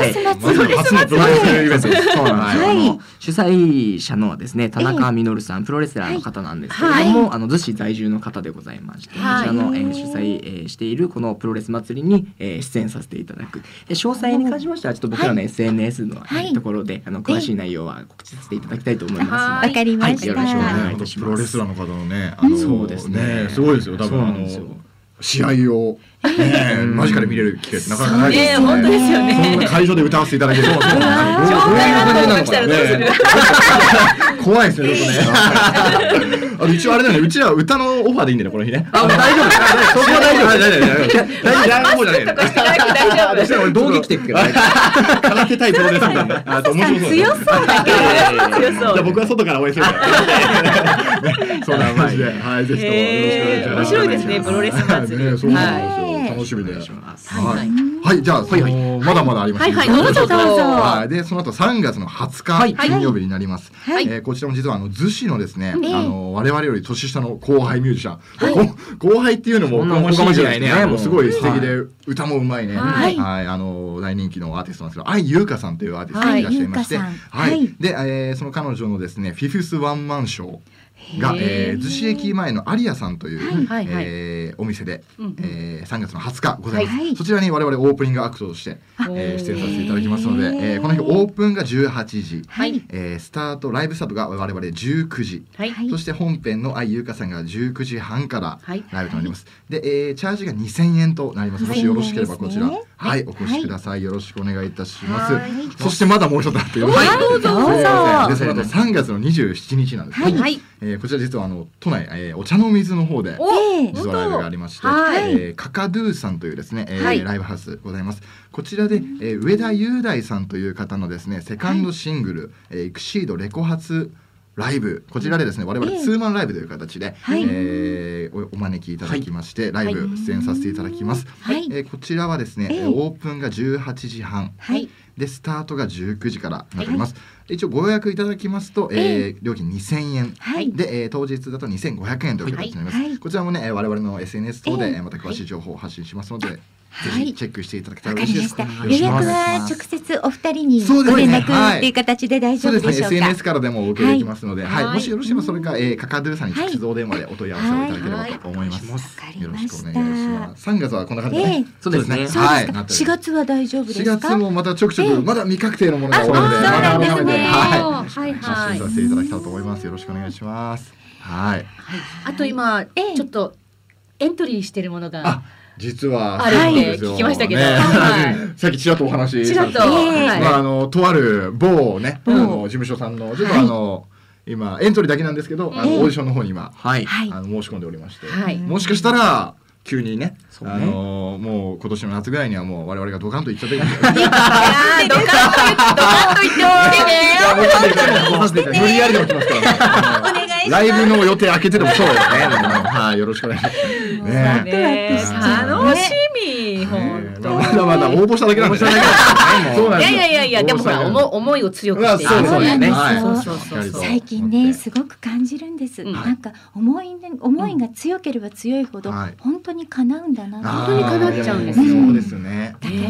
レス祭りまさに初のプロレスイベントです。そうなんです主催者のはですね、田中実さん、プロレスラーの方なんですけれども、あの逗子在住の方でございまして、はい。こちらの、えー主催、えーしているこのプロレス祭りに、えー出演させていただく。で詳細に関しましてはちょっと僕らの SNS の、はい。ところであの詳しい内容は告知させていただきたいと思いますわかりました。はい。よろしくお願いいたします。プロレスラーの方のね、あのそうですね。すごいですよ。多分あの試合をね間近で見れる機会ってなかなかないですね本当ですよねそんな会場で歌わせていただける。そうそう紹介がどう来たらどうする？ね 怖いですよちょっとね。あの一応あれだよね。うちは歌のオファーでいいんだよねこの日ね。あ、大丈夫。そこは大丈夫。大丈夫。大丈夫。大丈夫。大丈夫俺道着着てくか？ら。空手対プロレスみたいな。あと面白そう。強そうだけど。強そうじゃあ僕は外から応援するから。ね そんな感じで、はい、ぜひともよろしくお願いします。面白いですねプロレス祭りねそうなんですよ。はい楽しみで。はい。はい、じゃあ、そのまだまだあります。はいはい。どうぞどうぞ。はい、で、その後3月の20はい。日金曜日になります。はい。えーこちらも実はあの逗子のですね、ええ。あの我々より年下の後輩ミュージシャン、こ後輩っていうのもおこがましいじゃないね。ね。もうすごい素敵で歌もうまいね。ははい。い、あの大人気のアーティストなんですけど、愛優香さんというアーティストがいらっしゃいまして、はい。で、えーその彼女のですね、フィフスワンマンショー。が、えー、逗子駅前のアリアさんという、はいはいえーお店で、うんうんえー3月の20日ございます、はいそちらに我々オープニングアクトとして、えー出演させていただきますので、えーこの日オープンが18時、はい。えースタートライブスタートが我々19時、はい。はい。そして本編の愛優香さんが19時半からはい。ライブとなります。で、えーチャージが2000円となります。もしよろしければこちら、はいはい、お越しください。よろしくお願いいたします。はい。そしてまだもう一つあってよろしいはいどうぞすいませんで、そどうぞ。の後3月の27日なんですけど、はい。えーこちら実はあの都内、えーお茶の水の方で。実はライブがありまして、はい。えーカカドゥさんというですね、えーはい。ライブハウスございます。こちらで、えー上田雄大さんという方のですね、セカンドシングル、えーエクシードレコ発ライブ。こちらでですね我々ええツーマンライブという形で、はい。えーおお招きいただきまして、ライブ出演させていただきます。はい。えーこちらはですね、ええ。オープンが18時半。はい。でスタートが19時からなっております。一応ご予約いただきますと、えー料金2000円。はい。で、えー当日だと2500円という形になります。はい。はい。こちらもね、えー我々の SNS 等で、また詳しい情報を発信しますので、はいぜひチェックしていただけたわら嬉しいです。かりました。予約は直接お二人にご連絡はいっていう形で大丈そうですね、夫でしょうか。SNS からでもお受けできますので、はい、はいもしよろしければそれか、えー、カカドゥさんに直接お電話でお問い合わせをいただければと思います。よろましくお願いします。3月はこんな感じでね。ええそうですねはい。か。なっており4ます月は大丈夫です4か。月もまたちょくちょく、ええまだ未確定のものが多いので、まだ改めてはい。はいはいさせていただきたいと思います。よろしくお願いします。はい。あと今ええちょっとエントリーしてるものがあ、実はあるってそうなんですよ。聞きましたけど。ね。はい。さっきちらっとお話しちらっと。まああのとある某ね、あ某の事務所さんのちょっとあの今エントリーだけなんですけど、あのええ。オーディションの方に今はい。はい。あの申し込んでおりまして、はい。もしかしたら急にね、ね。あのもう今年の夏ぐらいにはもう我々がドカンといっちゃっていいんで。いやードカンと言ってドカンと言っておいてね無理やりでも来ますから、お願いしますライブの予定開けてでもそうね。はい、よろしくお願いします。ね。楽しみ。本当。まだまだ応募しただけなんですね。いやいやいやいやでもほら思思いを強くして。そうそうですね。最近ねすごく感じるんです、うん。なんか思いね思いが強ければ強いほど、はい。本当に叶うんだなって。本当に叶っちゃうんですよ。そうですね。だから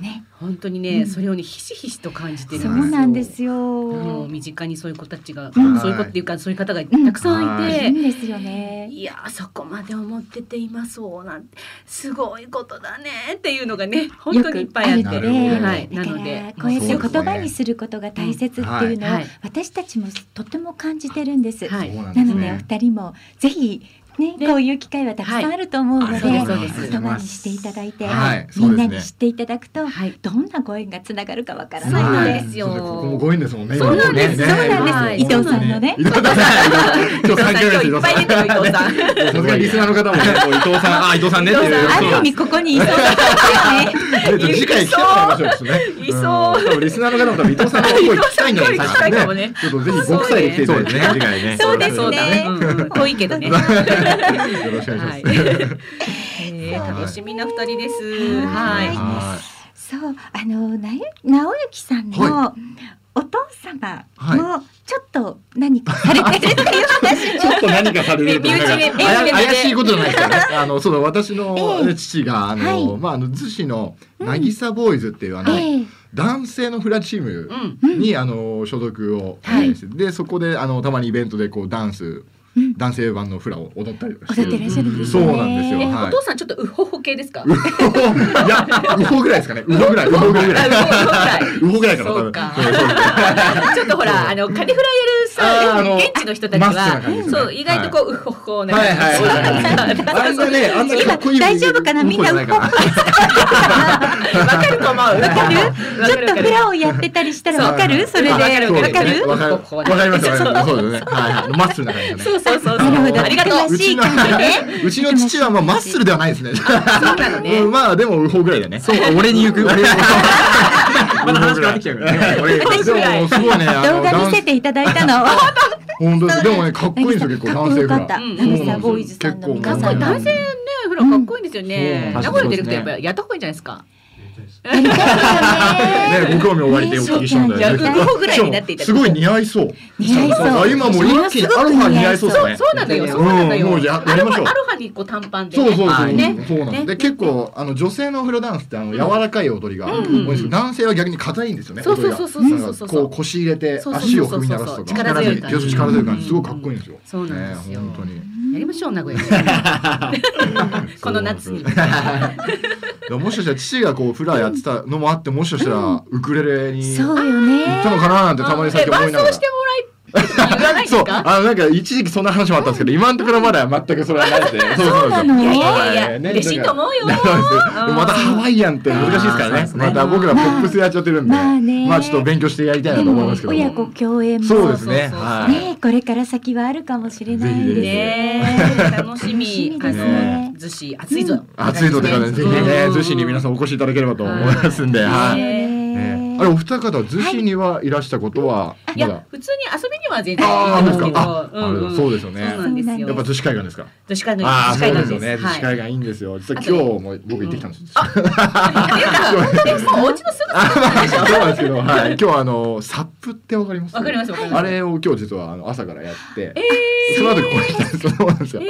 ね本当にねうん。それをねひしひしと感じてるそうなんですよ、もう身近にそういう子たちが、うん。そういう子っていうかそういう方がたくさんいて、い。いんですよね。いやーそこまで思ってて今そうなんてすごいことだねっていうのがね本当にいっぱいあって。はい、なので。こうやってそう言葉にすることが大切っていうのをうん。はい。私たちもとても感じてるんです、はい。なのでおね。二人もぜひねねこういう機会はたくさんあると思うので、はいそうですそうです。言葉にしていただいて、はい。みんなに知っていただくと、はい。どんなご縁がつながるかわからないので、なんですよ。そうここもご縁ですもんね。そうなんです。ねそうなんです、はい伊藤さんのね。伊藤さん。今日三回目です今日いっぱい出てる伊藤さん。さすがにリスナーの方もね、伊藤さん、あ、伊藤さん。ねっていう。ある意味ここにいそう次回来てもらいましょうですね。いそう。リスナーの方も多分伊藤さんの声聞きたいんじゃないですか。ぜひご夫妻で来ていただいてね。次回ね。そうですね。遠いけどね よろしくお願いします。はい。えー楽しみな二人です。はい。はそう。あのなゆ直之さんのはお父様はい。もちょっと何かされてるっていう話い。ちょっと何かされると身内でなんか身内で怪怪しいことじゃないですかね。あのそうだ私のええ父があはいのまああの逗子の渚ボーイズっていうあのええ男性のフラチームうんにあの所属をはいでそこであのたまにイベントでこうダンスうん男性版のフラを踊ったりとかしてる。そう。なんですよ。お父さんちょっとウホホ系ですか？いや、ウホぐらいですかね。ウホぐらい、ウホぐらい。あウホぐらいウホぐらいか。ちょっとほらあのカリフライやるさあの現地の人たちはねそう意外とこうウホホなはいはい感じはいはい。あんなね、あんなかっこいい。今大丈夫かな？みんなウホじゃいかわかると思うわかるちょっとフラをやってたりしたらわかる？それでわかる？わかる？わかる。わかります、わかります。そうですね。はいはい。マッスルな感じ。そうそうそうなるほどありがとう詳しい感じね。うちの父はまあマッスルではないですね。そうなのねうんまあでもウホぐらいだね。そう、俺に行く。俺に行く まだ話変わってきちゃうからね。俺でもすごいね。あの動画見せていただいたの。本当です。でもね、かっこいいんですよ、結構男性フラ。かっこよかった。うん渚ボーイズさんの皆さんのかっこいい男性ねほらかっこいいんですよねうん名古屋のディレクターやっぱやった方がいいんじゃないですかねねご興味おありでお聞きしたんだよね。そうなんだ5個ぐらいになっていたすごい似合いそう。似合いそうあ今もう一気にアロハ似合いそうですね。そうなのよ。そうなのよ。うんもうややりましょうアロハにこう短パンでね。そうそうそう、ね。そうなの、ねで結構あの女性のフラダンスってあの柔らかい踊りが多いんですけど、男性は逆に硬いんですよね。そうそうそうそうこう腰入れて足を踏み鳴らすとか力強い感じ力強い感じすごいかっこいいんですよ。そうなんですよね本当に。やりましょう名古屋で。この夏に。もしかしたら父がこうフラやってたのもあってもしかしたらウクレレに行ったのかななんてたまに最近思いながら言わないんでそう。すか。あのなんか一時期そんな話もあったんですけど今のところまだ全くそれはなくてそうそうなのいやいやいやはいね嬉しいと思うよ。でもまたハワイアンって難しいですからね。また僕らポップスやっちゃってるんで。まあね。まあちょっと勉強してやりたいなと思いますけど親子共演も。そうですね。はい。ねこれから先はあるかもしれないで。すねえ楽しみ。ですね。の逗子暑いぞ。暑いのでからねぜひね逗子に皆さんお越しいただければと思いますんで。はい。ね。ねあれお二方逗子にはいらしたことはい。まだ？や普通に遊びには全然ああ行きますけど。そうですよね。やっぱ逗子海岸ですか？逗子海岸。ああそうですよね。はい。逗子海岸いいんですよ。実は今日も僕行ってきたんですえもうお家のすぐあそうなんですけど、はい、今日はあのサップってわかります？わかりますわかります。あれを今日実はあの朝からやって、その後ここに来たんです。そうなんですよ。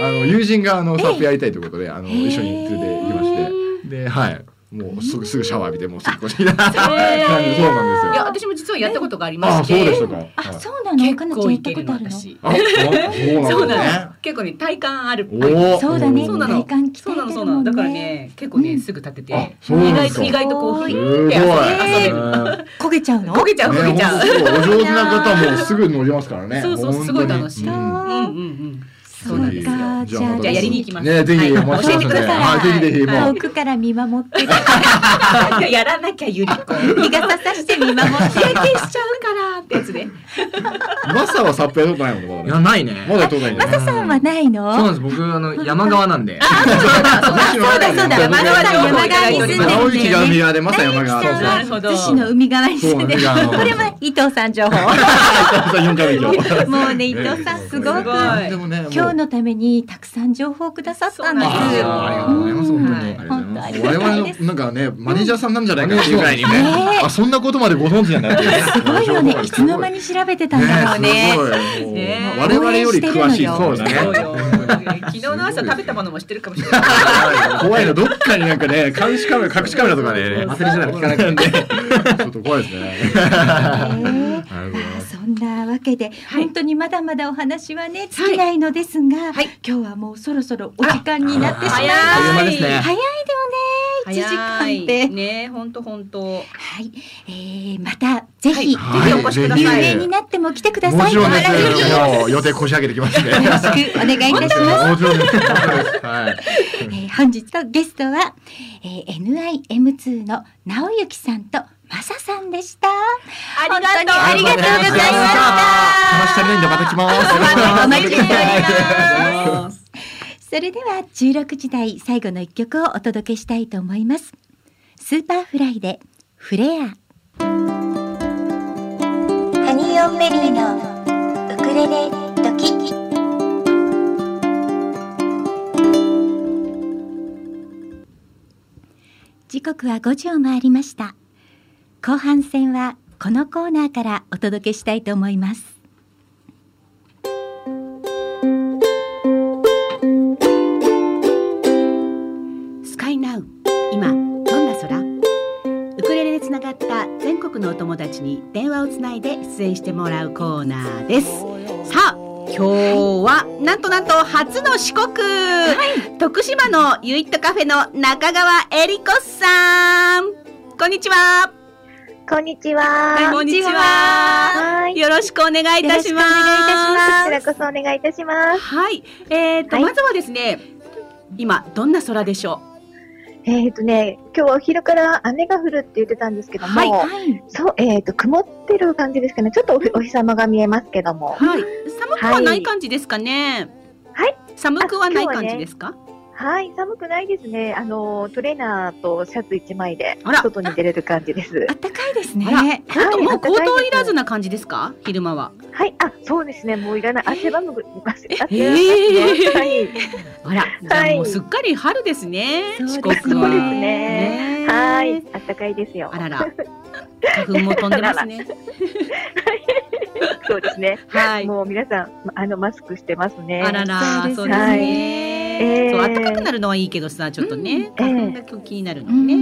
あの友人があのサップやりたいということで、あの一緒に連れて行きまして、で、はい、もうすぐすぐシャワー浴びてもうすぐこっちに。そうなんですいやよ。私も実はやったことがありまあ、して。そうでしたか？あはいそうなの？結構いけるったことあるの？そうなの。。結構ね体感ある。そうだねそうなの体幹鍛えてるもんねそうなのそうなのだからね結構ねすぐ立てて意外と意外とこうすふすごい。って遊べるね焦げちゃうの？焦げちゃう焦げちゃう。ね本当お上手な方もすぐ乗りますからね。そうそうすごい楽しい。ううんんうんうん。そうなんですよ。かじゃあまたじゃあやりに行きます。ね、ぜひはい。教えてください。はい、ぜひぜひもう。遠。くから見守って。ややらなきゃゆり子。日傘さして見守って日焼けしちゃうからってやつで。マサはサップやったことないもんね。いやないね。まだやったことないマサさんはないの？そうなんです。僕あの山側なんで。そうだそうだ。山側に山側に住んでるんだよ青い木が海ね側で、まさ山側。の海側に住んでる。これは伊藤さん情報。四回目今日。もうね伊藤さんすごく。でもね、もう今日のためにたくさん情報くださったんですありがとうございます。本当に。我々のなんかね、マネージャーさんなんじゃないかっていうぐらいに。ねね。あ、そんなことまでご存知なんだ。すごいよねいつの間に。調べてたんだろうね我々より詳しい。そうだね。昨日の朝食べたものも知ってるかもしれない。怖いのどっかに。なんかね監視カメラ隠しカメラとかね忘れてたら聞かなきゃちょっと怖いですね。ねなわけで、はい本当にまだまだお話はね尽きないのですが、はい今日はもうそろそろお時間になってしまいま早いですね早いでもね、1時間って。ね本当本当。はい、えー、またぜひ、はいぜひお越しください有名になっても来てください。もち予定こじ開けてきますね。よろしくお願いいたします。はい。えー本日のゲストは、えー、NIM2 の直之さんとマサさんでした。ありがとう本当にありがとうございました。話足りないんでまた来ます。お待ちしておりおます。それでは16時台最後の一曲をお届けしたいと思います。スーパーフライでフレア。ハニーオンベリーのウクレレドキ時刻は5時を回りました。後半戦はこのコーナーからお届けしたいと思います。スカイナウ今どんな空？ウクレレでつながった全国のお友達に電話をつないで出演してもらうコーナーです。さあ今日はなんとなんと初の四国、徳島のユイットカフェの中川恵理子さん。こんにちはこんにちは。こんにちははい。よろしくお願いいたしますよろしくお願いいたしますこちらこそお願いいたします。はいえーと、はいまずはですね今どんな空でしょえっ、とね、今日はお昼から雨が降るって言ってたんですけども、はいはい。そう、えっ、と、曇ってる感じですかね。ちょっとお日お日様が見えますけども。うはい寒くはない感じですかね？はい寒くはない感じですか？はい、寒くないですね。あの、トレーナーとシャツ1枚で外に出れる感じですあ。ったかいですね。はいもうコーいらずな感じですか？昼間ははい、あ、そうですね。もういらない。汗ばむぐ、汗えーはい。あらじゃあはいもうすっかり春ですねそうですね四国はそうですねはい、あったかいですよあ。らら。花粉も飛んでますね。そうですね。はい。もう皆さん、あの、マスクしてますね。あらら、そうですねそう暖かくなるのはいいけどさ、ちょっとね、うん花粉が今日気になるのね。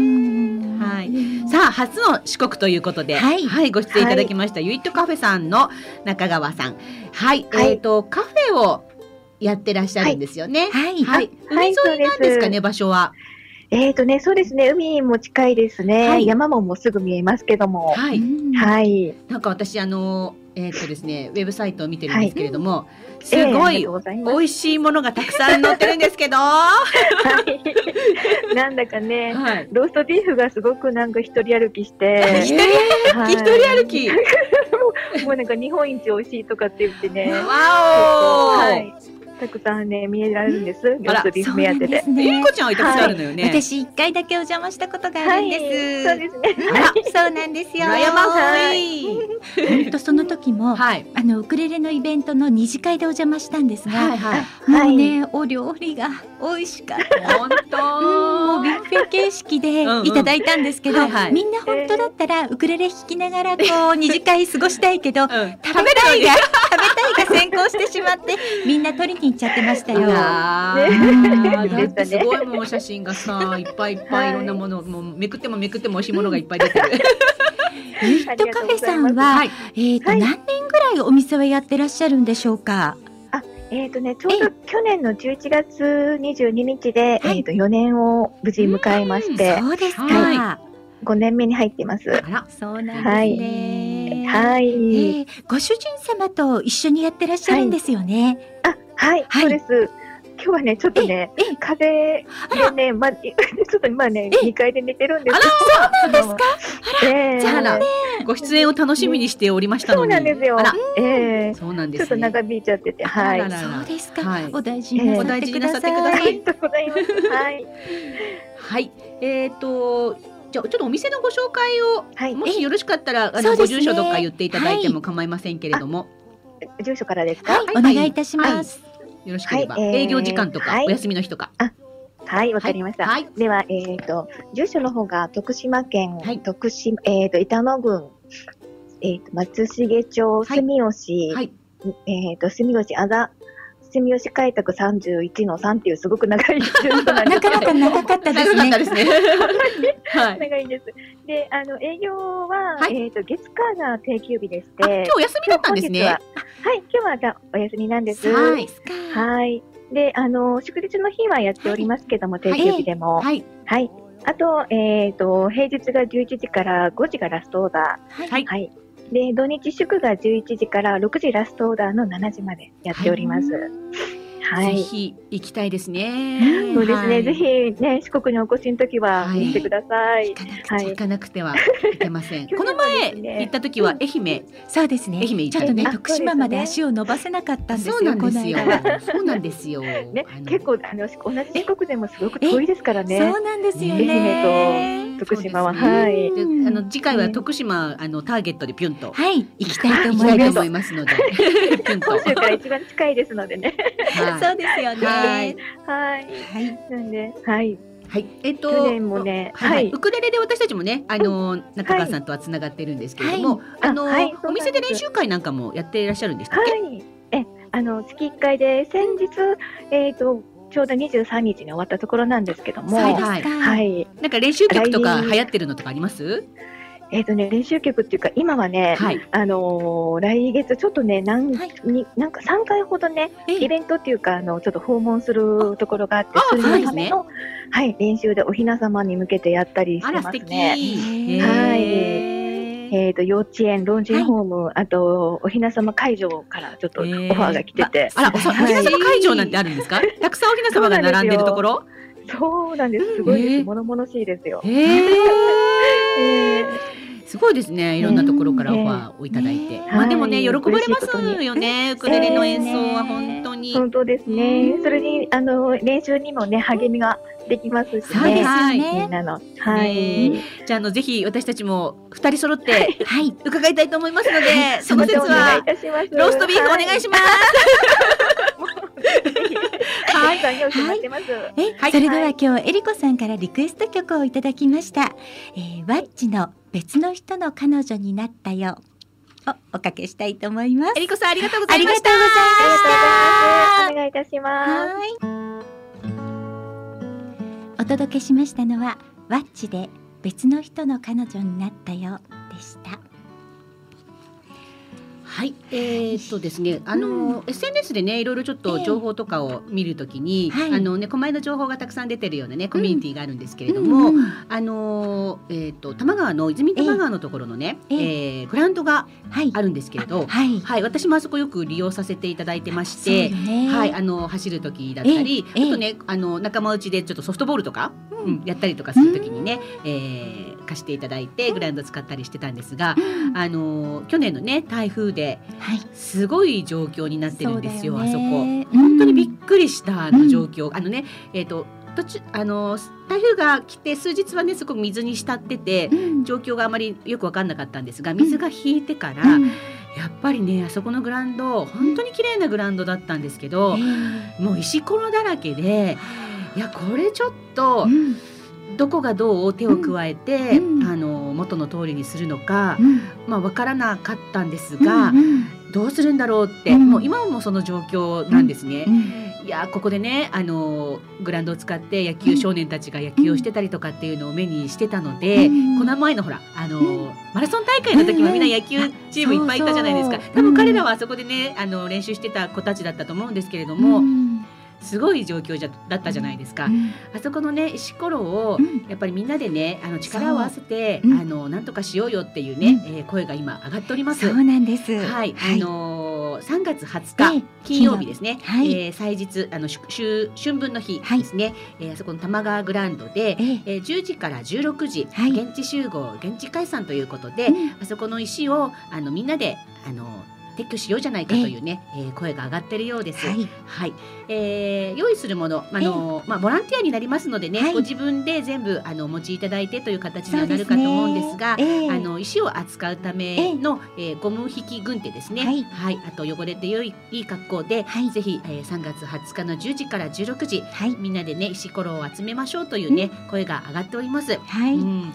ははいさあ、初の四国ということで、はいご出演いただきました、ユイットカフェさんの中川さん。はい、はいえっ、と、カフェをやってらっしゃるんですよね。はい。はい。はい海沿いなんですかね、場所は。えっ、とね、そうですね、海も近いですね。はい山ももうすぐ見えますけども。はい。はい。なんか私、あの、えっ、とですね、ウェブサイトを見てるんですけれども、すえーごいありがとうござい。美味しいものがたくさん載ってるんですけど、ははい。なんだかね、い。ローストビーフがすごくなんか一人歩きして、一人はい一人歩き。もうなんか日本一美味しいとかって言ってね、わお、はい。たくさんね、見えられるんです。ローストビーフ目当てで。ゆいこちゃんは行ったことあるのよね。私一回だけお邪魔したことがあはい。るんです。そうですね。そうなんですよ。羨まはしい。本当その時も、はい。あのウクレレのイベントの二次会でお邪魔したんですが、はいはい。もうはいね、お料理が美味しかった。本もう当。ビュッフェ形式でうんうんいただいたんですけど、はいはいみんな本当だったらウクレレ弾きながらこう二次会過ごしたいけど、うん食べたいが食べたいが先行してしまってみんな取りに行っちゃってましたよ。だってすごいもう写真がさ いっぱいいっぱいいろんなものもうめくってもめくっても美味しいものがいっぱい出てる。ユットカフェさんは、はい。えっ、と、はい何年ぐらいお店はやってらっしゃるんでしょうか？えっ、とね、ちょうど去年の11月22日で、はいえっ、と、4年を無事迎えまして、そうですか。は5年目に入っています。あら。そうなんですね。はい。えーご主人様と一緒にやってらっしゃるんですよね。あ、はい、はいそうです。今日はね、ちょっとね、ええ風邪でね、まあ、ちょっとまあね、2階で寝てるんですあらそうなんですか？ええじゃあらご出演を楽しみにしておりましたのそうに。なんですよあら。ええそうなんでちょっ。と長引いちゃってて、はい。そうですか。はいお大事になさってください。お大事になさってくださいりがとうございます。はい。はい。えっと。じゃあちょっとお店のご紹介をはい。もしよろしかったらご住所とか言っていただいても構いませんけれども、住所からですか？お願いいたします。よろしければ、はいえー営業時間とか、はいお休みの日とか。はい、わかりました。はい。では、えっ、と、住所の方が徳島県、はい徳島、えっ、と、板野郡、えっ、と、松重町、はい住吉、はい。えっ、と、住吉あざ、住吉開拓31の3っていうすごく長い住所なんですなかなか長かったですね長かった。ですね。はい。長いんです。で、あの、営業は、はいえっ、と、月火が定休日でしあ、て、今日お休みだったんですね。ははい、今日はがお休みなんです。はいはい。で、あの、祝日の日はやっておりますけども、定休日でも。はい。はい。あと、えっ、と、平日が11時から5時がラストオーダはいー。。はい。で、土日祝が11時から6時ラストオーダーの7時までやっております。はい。ぜひ行きたいですね。そうですね、はいぜひね、四国にお越しの時ははい来てください。はい。行かなくては いけません。去この前行った時は愛媛。そうですね。愛媛ちょっとね、あ徳島まで足を伸ばせなかったんですよ。そうなんですよ。そうなんですよ。ね結構、あの、同じ四国でもすごく遠いですからね。そうなんですよね。徳島は、ねはい。あの次回は徳島あのターゲットでピュンとはい、行きたいと思います。思いますので、ピュンと。本州から一番近いですのでね。はいそうですよね。はいはい。はい。なんで、はい。はい、えっと、去年もねはい、はいはいウクレレで私たちもね、あの、中川さんとはつながってるんですけれども、はいあの、あお店で練習会なんかもやっていらっしゃるんでしたっはけ。い。え、あの、月1回で、先日、えっ、と、ちょうど23日に終わったところなんですけども。はいはい。なんか練習曲とか来流行ってるのとかあります？えっ、とね、練習曲っていうか、今はね、はい。あのー来月、ちょっとね、なん、はいになんか3回ほどね、えイベントっていうか、あの、ちょっと訪問するところがあって、あそれのための、はい、練習でおひな様に向けてやったりしてあら、素ます敵。ね。はいえっ、と、幼稚園、老人ホーム、あと、おひな様会場からちょっとオファーが来てて、あら、おひな様会場なんてあるんですか？たくさんおひな様が並んでるところ？そうなんです。すごいです。えー物々しいですよ。へええ。ーすごいですね。いろんなところからオファーをいただいて。ねまあでもね、はい喜ばれますよね。ウクレレの演奏は本当に。本当ですね。それに、あの、練習にもね、励みができますしそうですね。よみねん。なの。はい。ねじゃあ、あの、ぜひ私たちも二人揃ってはい。伺いたいと思いますので、そのまた節お願いいはたします。ローストビーフお願いします。はたくさん用意して待ってます。え、はいそれでは今日えりこさんからリクエスト曲をいただきました。えー、ワッチの別の人の彼女になったよ。をおかけしたいと思いますえ。りこさんありがとうござありがいましたとうございました。お願いいたします。お届けしましたのはワッチで別の人の彼女になったよでした。はい、えー、っとですね、あの、SNS でね、いろいろちょっと情報とかを見るときに、はい。あのね、狛江の情報がたくさん出てるようなね、コミュニティがあるんですけれども、うんうん。あの、えーっと、多摩川の泉多摩川のところのね、ええ。えーグラウンドがはい。あるんですけれど、はい。はい、私もあそこよく利用させていただいてまして。はい、あの走る時だったり、ええ。あとね、あの仲間内でちょっとソフトボールとか、うん。うんやったりとかする時にね、えー貸していただいてグラウンド使ったりしてたんですが、うん。あの去年のね台風ではい。すごい状況になってるんですよそうだあそこ。ね本当にびっうんくりしたあの状況、あのねえっ、と途中あの台風が来て数日はねすごく水に浸っててうん。状況があまりよく分かんなかったんですが水が引いてから、うん。やっぱりねあそこのグラウンド本当に綺麗なグラウンドだったんですけど、えもう石ころだらけでい。やこれちょっとーうんどこがどう手を加えて、うん。あの元の通りにするのか、うん。まあ、分からなかったんですが、うんどうするんだろうって、うん。もう今もその状況なんですね。うん。いやここでねあのグラウンドを使って野球少年たちが野球をしてたりとかっていうのを目にしてたので、うんこの前のほらあの、うん。マラソン大会の時はみんな野球チームいっぱいいたじゃないですか、多分彼らはあそこでねあの練習してた子たちだったと思うんですけれども、うんすごい状況じゃだったじゃないですか。うんあそこのね石ころをうんやっぱりみんなでねあの力を合わせて、あのなんとかしようよっていうね、えー声が今上がっております。そうなんです。はい、あのー3月20日、ええ金曜日ですね。はいえー祭日あのし春春分の日ですね。えーあそこの玉川グラウンドで。えええー10時から16時、はい現地集合現地解散ということで、うんあそこの石をあのみんなであの撤去しようじゃないかというね、えー声が上がっているようです。はい。はい、えー用意するもの、あのまあボランティアになりますのでね、はいご自分で全部あのお持ちいただいてという形にはなるかと思うんですが。ええあの石を扱うための、えーゴム引き軍手ですね。はいあと汚れて良いいい格好で、はいぜひ、えー、3月20日の10時から16時、はい。みんなでね石ころを集めましょうというね、声が上がっております。はい。うん、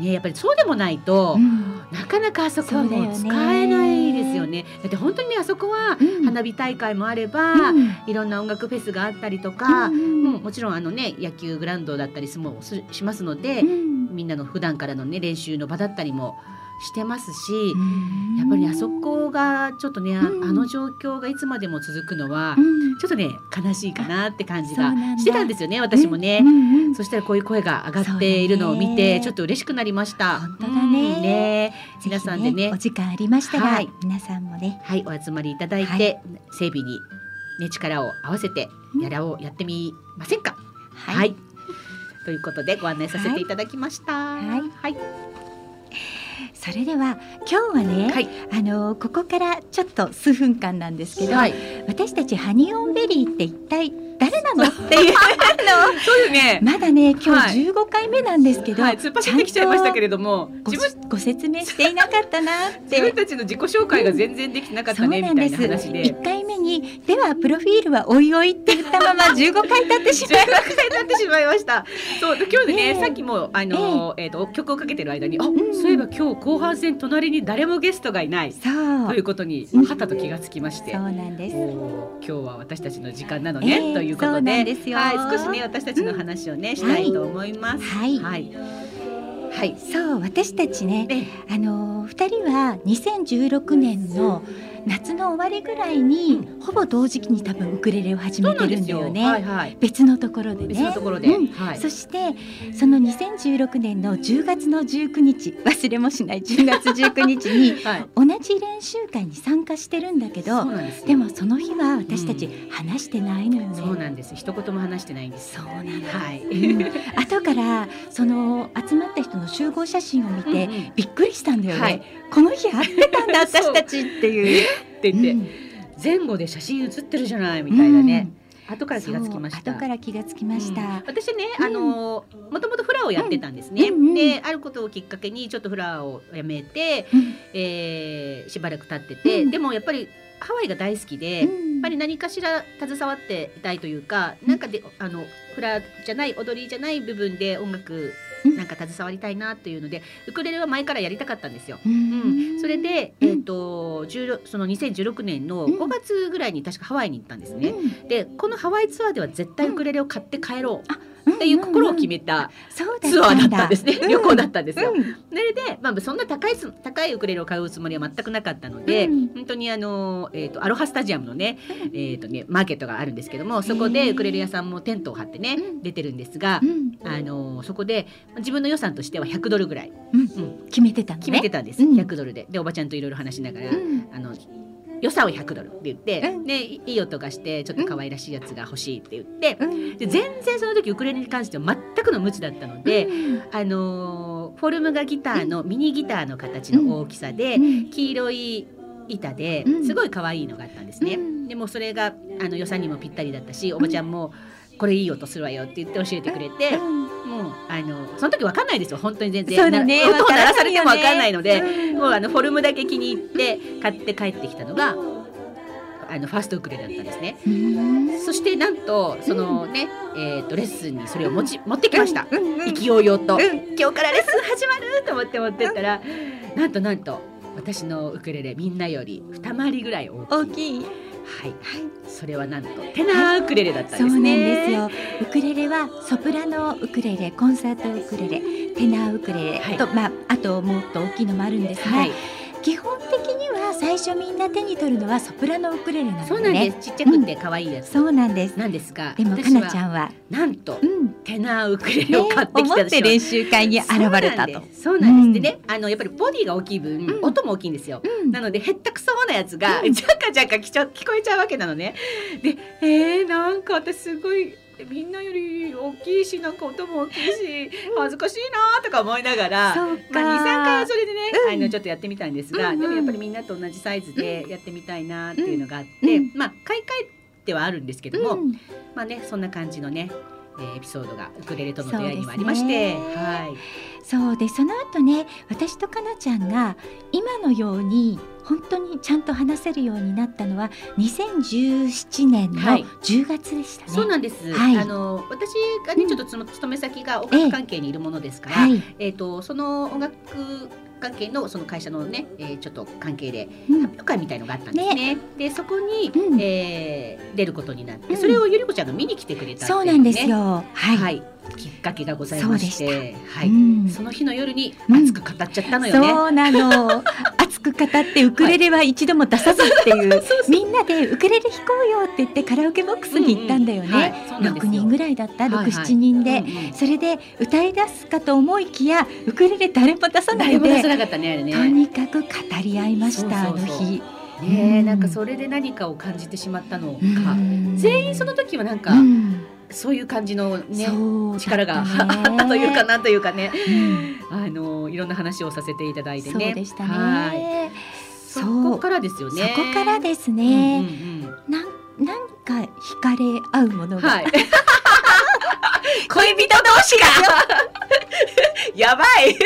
ねやっぱりそうでもないと、うん。なかなかあそこそうだよね。も使えないですよね。だって本当にねあそこはうん。花火大会もあれば、うん。いろんな音楽フェスがあったりとか、ううんんもちろんあのね野球グラウンドだったりすもすしますので、うん。みんなの普段からのね練習の場だったりもしてますし、うん。やっぱりねあそこがちょっとね、あの状況がいつまでも続くのは、うん。ちょっとね悲しいかなって感じがしてたんですよね私もね。そしたらこういう声が上がっているのを見て、ね。ちょっと嬉しくなりました。本当だね。うんね。皆さんでね。お時間ありましたら、はい。皆さんもね。はい、お集まりいただいて、はい。整備に、ね、力を合わせてやらをやってみませんか？ははい、ということでご案内させていただきました。はい。はい、それでは今日はね、はい。あのここからちょっと数分間なんですけど、はい。私たちハニオンベリーって一体誰なのっていう そうですね。まだね今はい日15回目なんですけど、はい、突っ走ってきちゃいましたけれれども、ご自分ご説明していなかったなっ自分て。たちの自己紹介が全然できてなかったね、みたいな話で。1回目にではプロフィールはおいおいって言ったまま15回経ってしまいまし16回になってしまいました。そう、で今日でね、ねえさっきも、あの、えっ、と、曲をかけてる間に、あ、んそういえば今日後半戦隣に誰もゲストがいない。ということに、うんはたと気がつきまして。そうなんです。今日は私たちの時間なのね、ええということそうなではい、少しね私たちの話をね、したいと思います。はい。はい、はい。そう私たちねねあの2人は2016年の夏の終わりぐらいに、ほぼ同時期に多分ウクレレを始めてるんだよね。はいはい。別のところでね。そしてその2016年の10月の19日忘れもしない10月19日に はい。同じ練習会に参加してるんだけどでもその日は私たち話してないのよね。そうなんです。一言も話してないんです。そうなのはい。うん後からその集まった人の集合写真を見て、うんうんびっくりしたんだよね、はい。この日会ってたんだ 私たちっていう。って言って、うん。前後で写真写ってるじゃないみたいなね。後から気がつきました。後から気がつきました。うん。私ね、うん。あのもともとフラをやってたんですね、うん。うん。うんであることをきっかけにちょっとフラをやめて、うん。えーしばらく経ってて、うん。でもやっぱりハワイが大好きで、うん。やっぱり何かしら携わっていたいというか、なんかであのフラじゃない踊りじゃない部分で音楽うんなんか携わりたいなっていうのでウクレレは前からやりたかったんですよ。ううん。ん、それで、うん。えっ、と16その2016年のうん。5月ぐらいに確かハワイに行ったんですね。うん。でこのハワイツアーでは絶対ウクレレを買って帰ろう。うんっていう心を決めたツアーだったんですね、うん旅行だったんですよ。うん。それで、まあ、そんな高いつ高いウクレレを買うつもりは全くなかったので、うん。本当にあの、えー、とアロハスタジアムのね,、えーとねマーケットがあるんですけどもそこでウクレレ屋さんもテントを張ってね、うん。出てるんですがう、ん。あのそこで自分の予算としては100ドルぐらい、うん。うん決めてたのね。決めてたんです、うん。100ドルで。でおばちゃんといろいろ話しながら、うん。あの予算を100ドルって言って、うん。でいい音がしてちょっと可愛らしいやつが欲しいって言って、うん。で全然その時ウクレレに関しては全くの無知だったので、うん。あのーフォルムがギターのミニギターの形の大きさで、うん。黄色い板でうん。すごい可愛いのがあったんですね。うん。でもそれがあの予算にもぴったりだったしおばちゃんもこれいい音するわよって言って教えてくれて、あのその時わかんないですよ。本当に全然。そうだね。な音を鳴らされてもわわかんないので、うん。もうあのフォルムだけ気に入って買って帰ってきたのがあのファーストウクレレだったんですね。うん。そしてなんとそのね、えー、とレッスンにそれを持ち持ってきました。うん。うん。意気揚々と、うん。今日からレッスン始まると思って持ってったら、なんとなんと私のウクレレみんなより二回りぐらい大きい。大きいはい、それはなんとテナーウクレレだったんそうなんですよ。ウクレレはソプラノウクレレ、コンサートウクレレ、テナーウクレレはい。と、まああともっと大きいのもあるんですが、はい、基本的には最初みんな手に取るのはソプラノウクレレなのね。そうなんです。ちっちゃくて可愛いやつそうなんです。なんですが、でもかなちゃんは、なんとうん、テナーウクレレねを買ってき思たって練習会に現れたと。そうなんです。うんでね、あのやっぱりボディが大きい分、うん音も大きいんですよ。うんなのでへったくそなやつが、うんジャカジャカ聞こえちゃうわけなのね。で、えー、なんか私すごいみんなより大きいしなんか音も大きいし恥ずかしいなとか思いながら。まあ、23回はそれでね、うん。あのちょっとやってみたんですが、うんうん。でもやっぱりみんなと同じサイズでやってみたいなっていうのがあって、うん。まあ買い替えてはあるんですけども、うん。まあねそんな感じのね、えーエピソードがウクレレとの出会いにもありまして、そうですね。はい。そうでその後ね私とかなちゃんが今のように本当にちゃんと話せるようになったのは2017年のはい。10月でしたね。そうなんです。はい。あの私がね、うん。ちょっとその勤め先が音楽関係にいるものですから、はい、えっ、とその音楽関係のその会社のね、えーちょっと関係でうん。発表会みたいのがあったんですね。でそこに、うん。えー出ることになって、うん。それをゆりこちゃんが見に来てくれたっていう、ね、そうなんですよ。はい。はい、きっかけがございまして、はい、うん。その日の夜にうん。熱く語っちゃったのよね。そうなの。熱く語ってウクレレは一度も出さずっていう、みんなでウクレレ弾こうよって言ってカラオケボックスに行ったんだよね。六人ぐらいだった、六七人で。それで歌い出すかと思いきやウクレレ誰も出さないで。とにかく語り合いましたあの日。ねなんかそれで何かを感じてしまったのか、うん。全員その時はなんか、うんそういう感じのね力が というかなんというかね、うんあのいろんな話をさせていただいてそうね。でしたはい。ね。そこからですよね。そこからですうんね。うんうんなんなんか惹かれ合うものが、はい。恋人同士が やばい。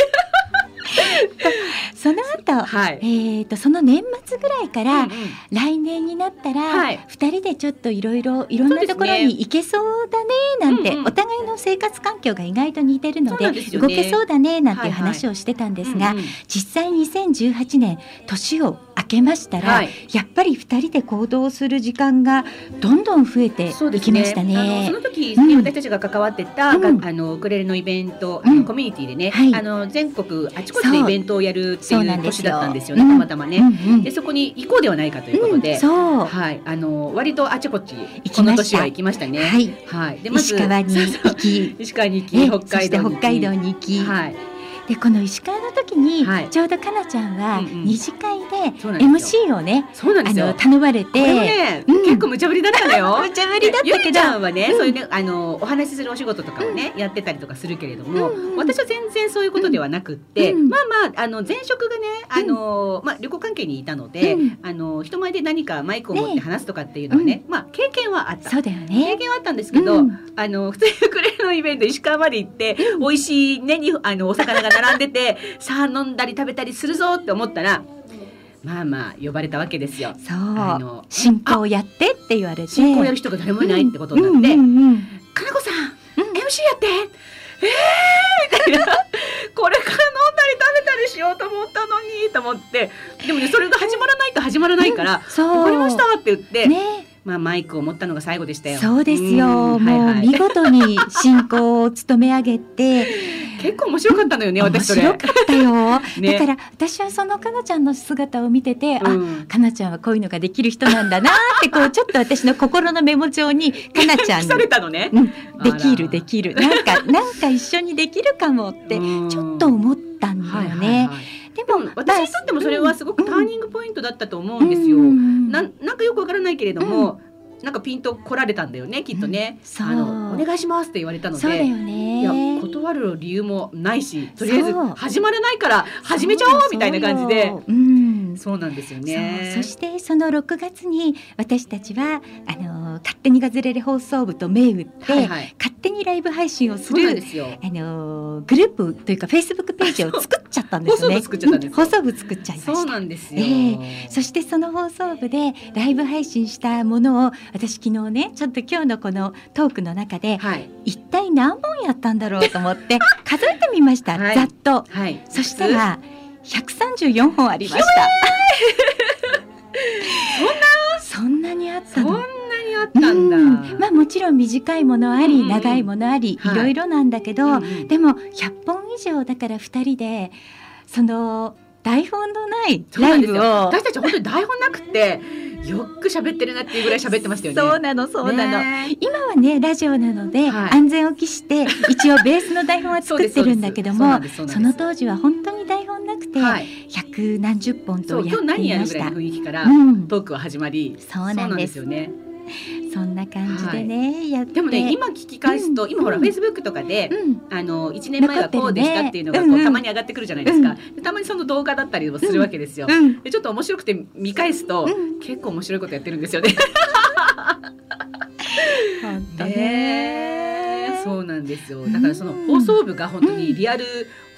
その後、はい。えっ、とその年末ぐらいから、うんうん。来年になったら、はい。二人でちょっといろいろいろんなところに行けそうだねなんて、うんうん。お互いの生活環境が意外と似てるので動けそうだねなんていう話をしてたんですが、うんうん。実際2018年年を明けましたら、はい。やっぱり二人で行動する時間がどんどん増えてそうですいきましたね。そ。の時、うん。私たちが関わってた、うん。があのウクレレのイベント、うん。コミュニティでね、はい。あの全国あちこちでイベントをやるっていう年だったんですよね、うん。たまたまね。うんうん。でそこに行こうではないかということで、はい、あの割とあちこちこの年は行きましたね。はい、はい。でまず石川に行き。石川に行えき、北海道に行き。北海道に行き、はい。でこの石川の時に、はい。ちょうどかなちゃんはうんうん。二次会で MC をね、うなんですよ。の頼まれて、ね、うん。結構無茶ぶりだったのよ。無茶ぶりだったけどちゃんはね、うん。そういうねあのお話しするお仕事とかをね、やってたりとかするけれども、うんうん私は全然そういうことではなくって、うん。まあまああの前職がねあの、まあ旅行関係にいたので、うん。あの人前で何かマイクを持ってね話すとかっていうのはね、まあ経験はあった。そうだよ経ね。験はあったんですけど、うん。あの普通にウクレレのイベント石川まで行って、美味しいねにあのお魚が並んでてさあ飲んだり食べたりするぞって思ったらまあまあ呼ばれたわけですよ。そう。あの進行をやってって言われて。進行やる人が誰もいないってことになって、うんうんうん。かなこさん、うん。MC やって。えー、みたいな。これから飲んだり食べたりしようと思ったのにと思って。でもねそれが始まらないと始まらないから「そう。わかりました」って言って、ねまあ、マイクを持ったのが最後でしたよ。そうですよ、ん。もうはい。はい見事に進行を務め上げて。結構面白かったのよね面私それ。白かったよ、ね。だから私はそのかなちゃんの姿を見てて、あうん。かなちゃんはこういうのができる人なんだなってこうちょっと私の心のメモ帳にかなちゃんに。されたのね。うん、できるできる。なんかなんか一緒にできるかもってうん。ちょっと思ったんだよね。はいはいはいででも私にとってもそれはすごくターニングポイントだったと思うんですよ。うん。なんなんかよくわからないけれども、なんかピンと来られたんだよねきっとね。う。んあのお願いしますって言われたので。そうだよいやね。断る理由もないしとりあえず始まらないから始めちゃおうみたいな感じで。そう。う。ん。そうなんですよね。そしてその6月に私たちはあの勝手にガズレレ放送部と銘打って、はいはい。勝手にライブ配信をするあのグループというかフェイスブックページを作っちゃったんですよね。放送部作っちゃったんです放送部作っちゃいました。そうなんですよ、えそしてその放送部でライブ配信したものを私昨日ねちょっと今日のこのトークの中ではい。一体何本やったんだろうと思って 数えてみました、はい。ざっと。はい。そしたら134本ありました。そんなにあったの？ったんだ、うんまあもちろん短いものあり、長いものあり、はい。いろいろなんだけど、でも100本以上だから2人でその台本のないライブを私たち本当に台本なくてよく喋ってるなっていうぐらい喋ってましたよね。そうなのそうなの、ね。今はねラジオなので、はい。安全を期して一応ベースの台本は作ってるんだけどもそそその当時は本当に台本なくて、はい。百何十本とそう今日やって何やるぐらいいましたの雰囲気からうん、トークは始まり、そうなんですよねそんな感じでね、やって。でもね今聞き返すと、うん。今ほらうん。フェイスブックとかで、うん。あの1年前はこうでしたっていうのがたまに上がってくるじゃないですか、でたまにその動画だったりもするわけですよ、うん。でちょっと面白くて見返すと、うん。結構面白いことやってるんですよね。本当ね。ねそうなんですよ。だからその放送部が本当にリアル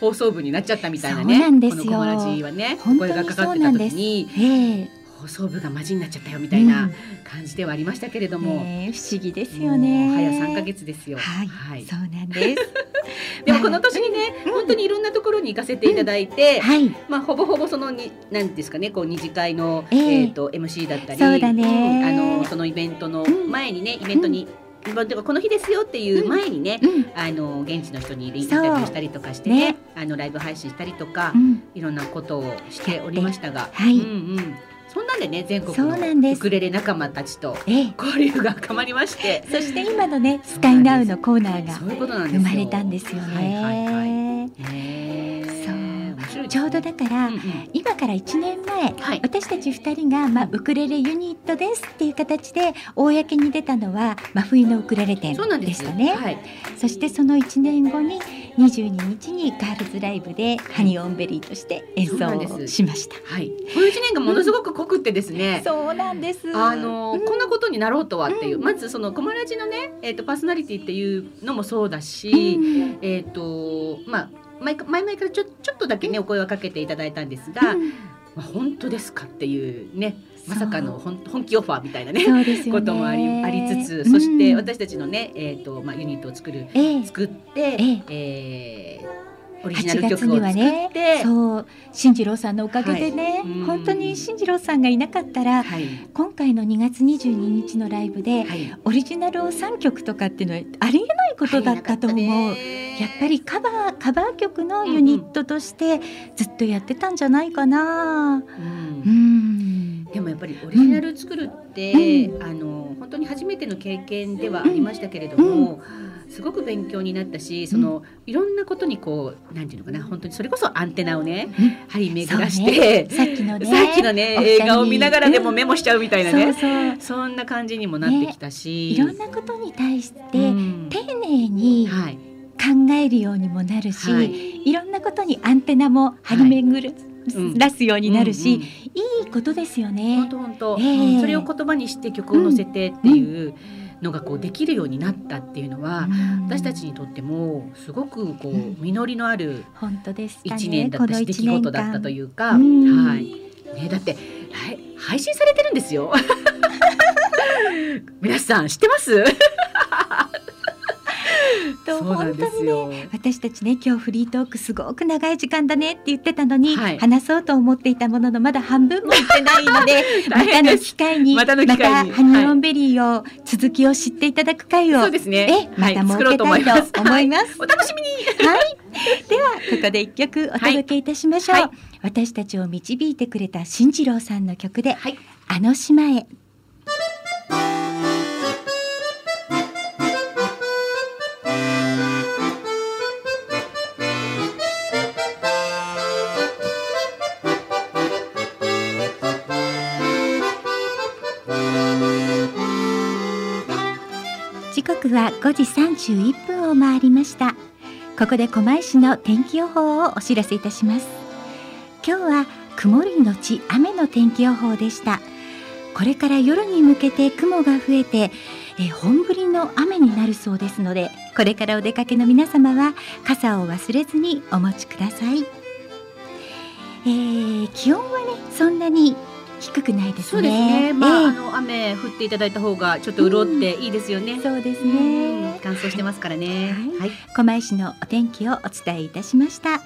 放送部になっちゃったみたいなね、そうなんですよ。このコマラジはね声がかかってた時にええ放送部がマジになっちゃったよみたいな感じではありましたけれども、ねえ不思議ですよね。早3ヶ月ですよ。はい、そうなんです。でもこの年にね、本当にいろんなところに行かせていただいて、はい、まあほぼほぼそのになんですかねこう二次会の、ええ。えー、と MC だったり、そうだね。んあのそのイベントの前にねイベントに、イベントがこの日ですよっていう前にね、うん、あの現地の人にインタビューしたりとかしてねね。あのライブ配信したりとか、うん、いろんなことをしておりましたが、はい。うんうん、そんなんでね全国のウクレレ仲間たちとええ、交流が深まりまして。そして今のねスカイナウのコーナーが生まれたんですよね。ちょうどだから、うんうん。今から1年前、はい。私たち2人が、まあ、ウクレレユニットですっていう形で公に出たのは真冬のウクレレ展そうなんでしたね。はい、そしてその1年後に22日にガールズライブでハニーオンベリーとして演奏しました。はい、この一年がものすごく濃くってですね、そうなんです。あのうん。こんなことになろうとはっていう、うん。まずそのコマラジのね、えー、とパーソナリティっていうのもそうだし、うん。えっ、とまあ前か前々からちょちょっとだけねお声をかけていただいたんですが、うん。まあ、本当ですかっていうねまさかの本本気オファーみたいなねね。こともありありつつ、そしてうん私たちのね、えーとまあ、ユニットを作るええ。作って、ええ。ーオリジナ8ル月には曲を作って、ね、そう。進次郎さんのおかげでね、はい。うん。本当に進次郎さんがいなかったらはい。今回の2月22日のライブではい、オリジナルを3曲とかっていうのはありえないことだったと思う。やっぱりカバーカバー曲のユニットとしてずっとやってたんじゃないかな。うん。うん。でもやっぱりオリジナル作るって、あの本当に初めての経験ではありましたけれども、すごく勉強になったしその、いろんなことにこうなんていうのかな本当にそれこそアンテナをね張り巡らして、さっきのね。さっきのね映画を見ながらでもメモしちゃうみたいなね、そうそんな感じにもなってきたし、いろんなことに対してうん。丁寧にはい。考えるようにもなるし、はい。い、ろんなことにアンテナも張り巡うんらすようになるし、うんうん。いいことですよね。本。当本当、それを言葉にして曲を載せてっていうのがこうできるようになったっていうのは、私たちにとってもすごくこううん。実りのある本当です。一年だったし出来事だったというか、うん。はい、ねだってはい配信されてるんですよ。皆さん知ってます？とそうなんですよ。私たちね今日フリートークすごく長い時間だねって言ってたのに、はい話そうと思っていたもののまだ半分もいってないのでま 大たの機会にまたの機会にまたハニーオンベリーを続きを知っていただく会をそうですね。えまた設作ろうとけたい思います。と思います。お楽しみに。はい。ではここで一曲お届けいたしましょう。はい私たちを導いてくれた新次郎さんの曲で、はい。あの島へ。刻は5時31分を回りました。ここで狛江市の天気予報をお知らせいたします。今日は曇りのち雨の天気予報でした。これから夜に向けて雲が増えてえ本降りの雨になるそうですのでこれからお出かけの皆様は傘を忘れずにお持ちください、えー気温はねそんなに低くないですねそうですね。まあ、えーあの雨降っていただいた方がちょっと潤っていいですよね。そうですうんね乾燥してますからね。はいはい。狛江市のお天気をお伝えいたしました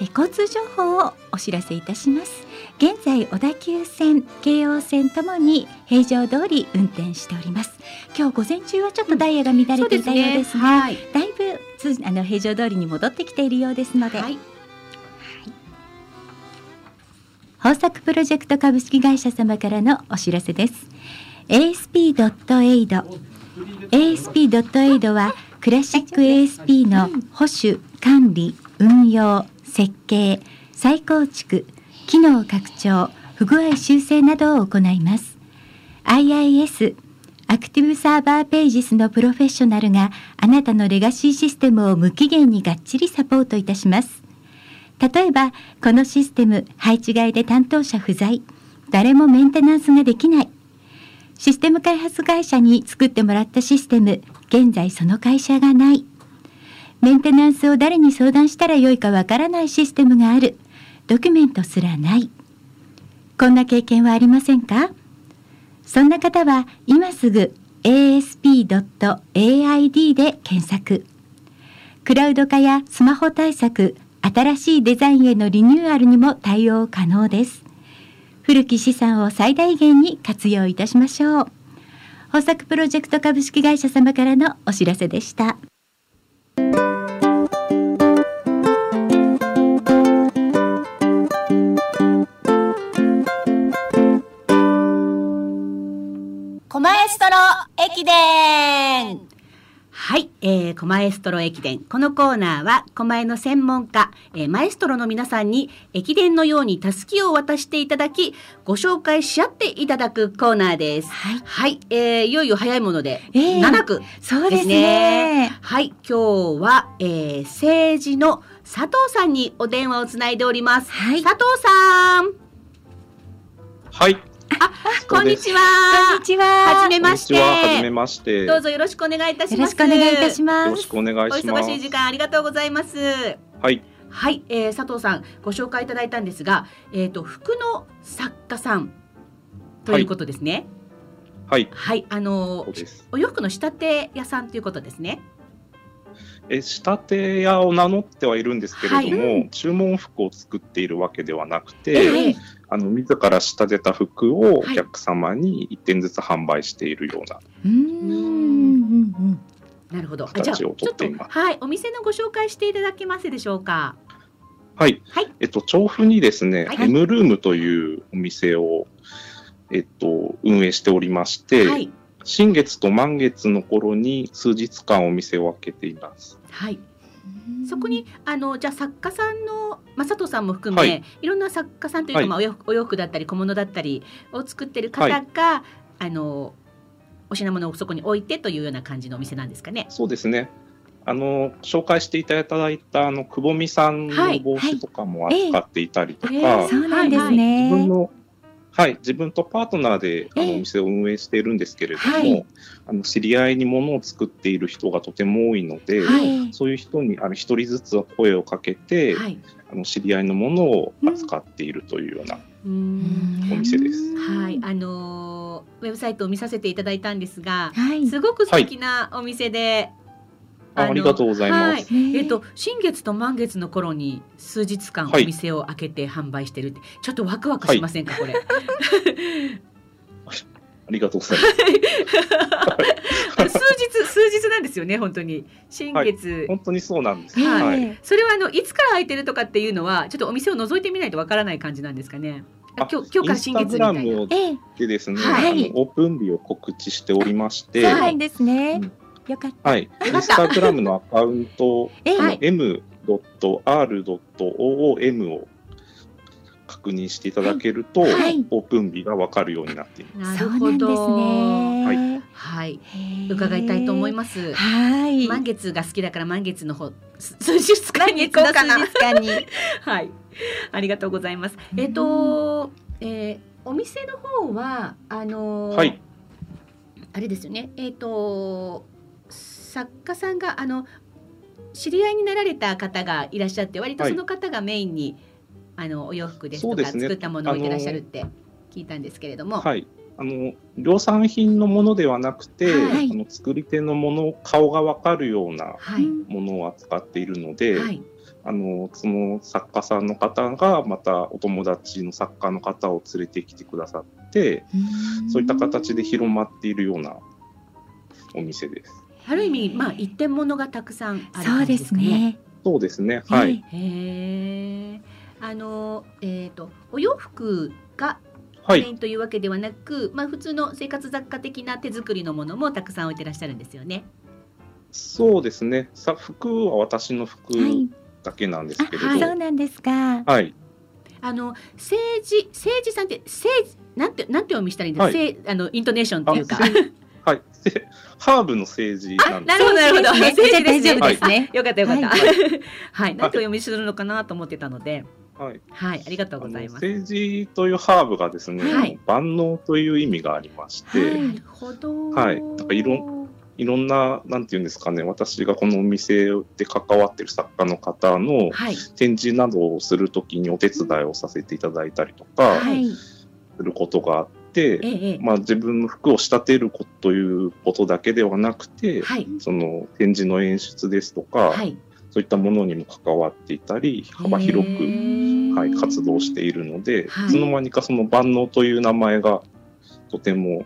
え交通情報をお知らせいたします現在小田急線京王線ともに平常通り運転しております今日午前中はちょっとダイヤが乱れていたようですが、はい。だいぶつあの平常通りに戻ってきているようですので、はい。豊作プロジェクト株式会社様からのお知らせです。ASP.AID ASP.AID はクラシック ASP の保守管理運用設計再構築機能拡張不具合修正などを行います。IIS アクティブサーバーページスのプロフェッショナルがあなたのレガシーシステムを無期限にがっちりサポートいたします。例えばこのシステム配置外で担当者不在。誰もメンテナンスができない。システム開発会社に作ってもらったシステム現在その会社がない。メンテナンスを誰に相談したらよいかわからないシステムがある。ドキュメントすらない。こんな経験はありませんか？そんな方は今すぐ asp.aid で検索。クラウド化やスマホ対策新しいデザインへのリニューアルにも対応可能です。古き資産を最大限に活用いたしましょう。豊作プロジェクト株式会社様からのお知らせでした。狛江ストロ駅伝。はい、えー、狛江ストロ駅伝。このコーナーは、狛江の専門家、えーマエストロの皆さんに、駅伝のようにタスキを渡していただき、ご紹介し合っていただくコーナーです。はいはい、えー、いよいよ早いもので、ええ7区そうですね。はい、今日は、えー、政治の佐藤さんにお電話をつないでおります。はい佐藤さん、はい。こんにちこんはに。ちははじめまして。こんにちは。はじめまして。どうぞよろしくお願いいたしよろます。しくお願いいたしよろますしくお願いおします。忙しい時間ありがとうございます。はい。はい、えー、佐藤さんご紹介いただいたんですが、えっ、と服の作家さんということですね。はい。はい、あのそうです。お洋服の仕立て屋さんということですね。え、仕立て屋を名乗ってはいるんですけれども、はい。注文服を作っているわけではなくて、ええあの自ら仕立てた服をおはい。客様に一点ずつ販売しているような。うーん。うんうんなるほど。あじゃあちょ形をとっとはい。お店のご紹介していただけますでしょうか？はい。はい。えっと調布にですね、はい。M ルームというお店をえっと運営しておりまして、はい新月と満月の頃に数日間お店を開けています。はい。うんそこにあのじゃあ作家さんの、まあ、佐藤さんも含め、はいい、ろんな作家さんというか、はいまあ、お洋服お洋服だったり小物だったりを作ってる方が、あのお品物をそこに置いてというような感じのお店なんですかね。そうですね。あの紹介していただいたあのくぼみさんはいの帽子とかもはい扱っていたりとか、ええそうなんです自分ね。のはい自分とパートナーであええのお店を運営しているんですけれども、はいあの知り合いに物を作っている人がとても多いので、はいそういう人にあの一人ずつ声をかけて、はい。あの知り合いのものを扱っているというようなうんお店です。はい、あのーウェブサイトを見させていただいたんですが、はい。すごく素敵なお店で、のあありがとうございます。はいねえっと新月と満月の頃に数日間おはい店を開けて販売してるって、ちょっとワクワクしませんか、これ。ありがとうございます。数日数日なんですよね本当に新月。本当にそうなんです。ええはい。それはあのいつから開いてるとかっていうのはちょっとお店を覗いてみないとわからない感じなんですかね。今日今日から新月みたいな。インスタグラムをええ、でですね、はいオープン日を告知しておりまして、そうなんですね。よかった。はい、インスタグラムのアカウント、ええ、はい m.r.oom を確認していただけると、はいオープン日がわかるようになっています。そうなんですね。はい、へえ伺いたいと思います。はい。満月が好きだから満月の方す 数日間に行こうかな。数日間に。はい、ありがとうございます。えっ、と、えーお店の方はあのーはいあれですよね。えっ、と作家さんがあの知り合いになられた方がいらっしゃって、割とはい。その方がメインに、あのお洋服ですとか作ったものを置いてらっしゃるって聞いたんですけれども、はい。あの量産品のものではなくて、はい。あの作り手のもの顔がわかるようなはい、ものを扱っているので、はい、あのその作家さんの方がまたお友達の作家の方を連れてきてくださって、そういった形で広まっているようなお店です。ある意味まあ一点物がたくさんあるそうで感じですね。ね。そうですね。はい。えへえ。あのえっ、とお洋服がはい。メインというわけではなく、まあ普通の生活雑貨的な手作りのものもたくさん置いてらっしゃるんですよね。そうですね。さ服は私の服えはい。だけなんですけれど、あ、はい。そうなんですか。あの政治政治さんって政治なんてなんてお読みしたらいいんですか？はいせあのイントネーションっていうか。ハーブの政治あなんです。なるほどなるほど。政治ですね大丈夫ですね。あよかったよかった。は はい。なんてお読みするのかなと思ってたので、はい。はいありがとうございます。政治というハーブがですね、はい万能という意味がありまして、はいなるほど。はいなんかいろいろんな、なんていうんですかね、私がこのお店で関わってる作家の方のはい展示などをするときにお手伝いをさせていただいたりとかはい。することがあって、ええええ。まあ自分の服を仕立てることということだけではなくて、はい。その展示の演出ですとか、はい。そういったものにも関わっていたり、幅広く、くはい、活動しているので、はい。いつの間にかその万能という名前がとても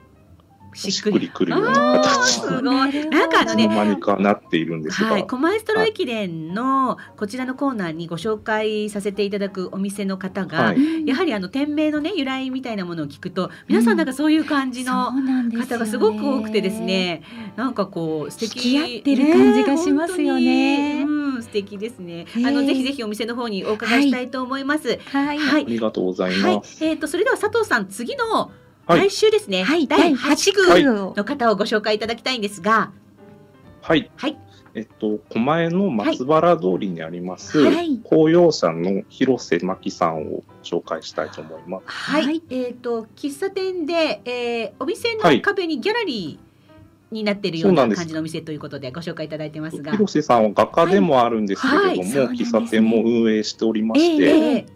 ししっくりくるような形。にすごい。なんかあのね間にかなっているんですが、はい、狛江ストロ駅伝のこちらのコーナーにご紹介させていただくお店の方が、はい。やはりあの店名のね由来みたいなものを聞くと皆さんなんかそういう感じのそうなんですよね。方がすごく多くてです。ねなんかこう素敵引き合ってる感じがしますよね。うん素敵ですね。あのぜひぜひお店の方にお伺いしたいと思います。はい。はい。ありがとうございはい。ます。えー、とそれでは佐藤さん次のはい来週ですね、はい。第第8 8区。の方をご紹介いただきたいんですが。はい。はい。えっと、狛江の松原通りにあります、はい。公用車の広瀬真希さんを紹介したいと思います。はい、はい。えっ、と喫茶店で、えーお店のはい。壁にギャラリーになっているような感じのお店ということでご紹介いただいてますが、広瀬さんは画家でもあるんですけれども、はい。はい。ね喫茶店も運営しておりまして、ええ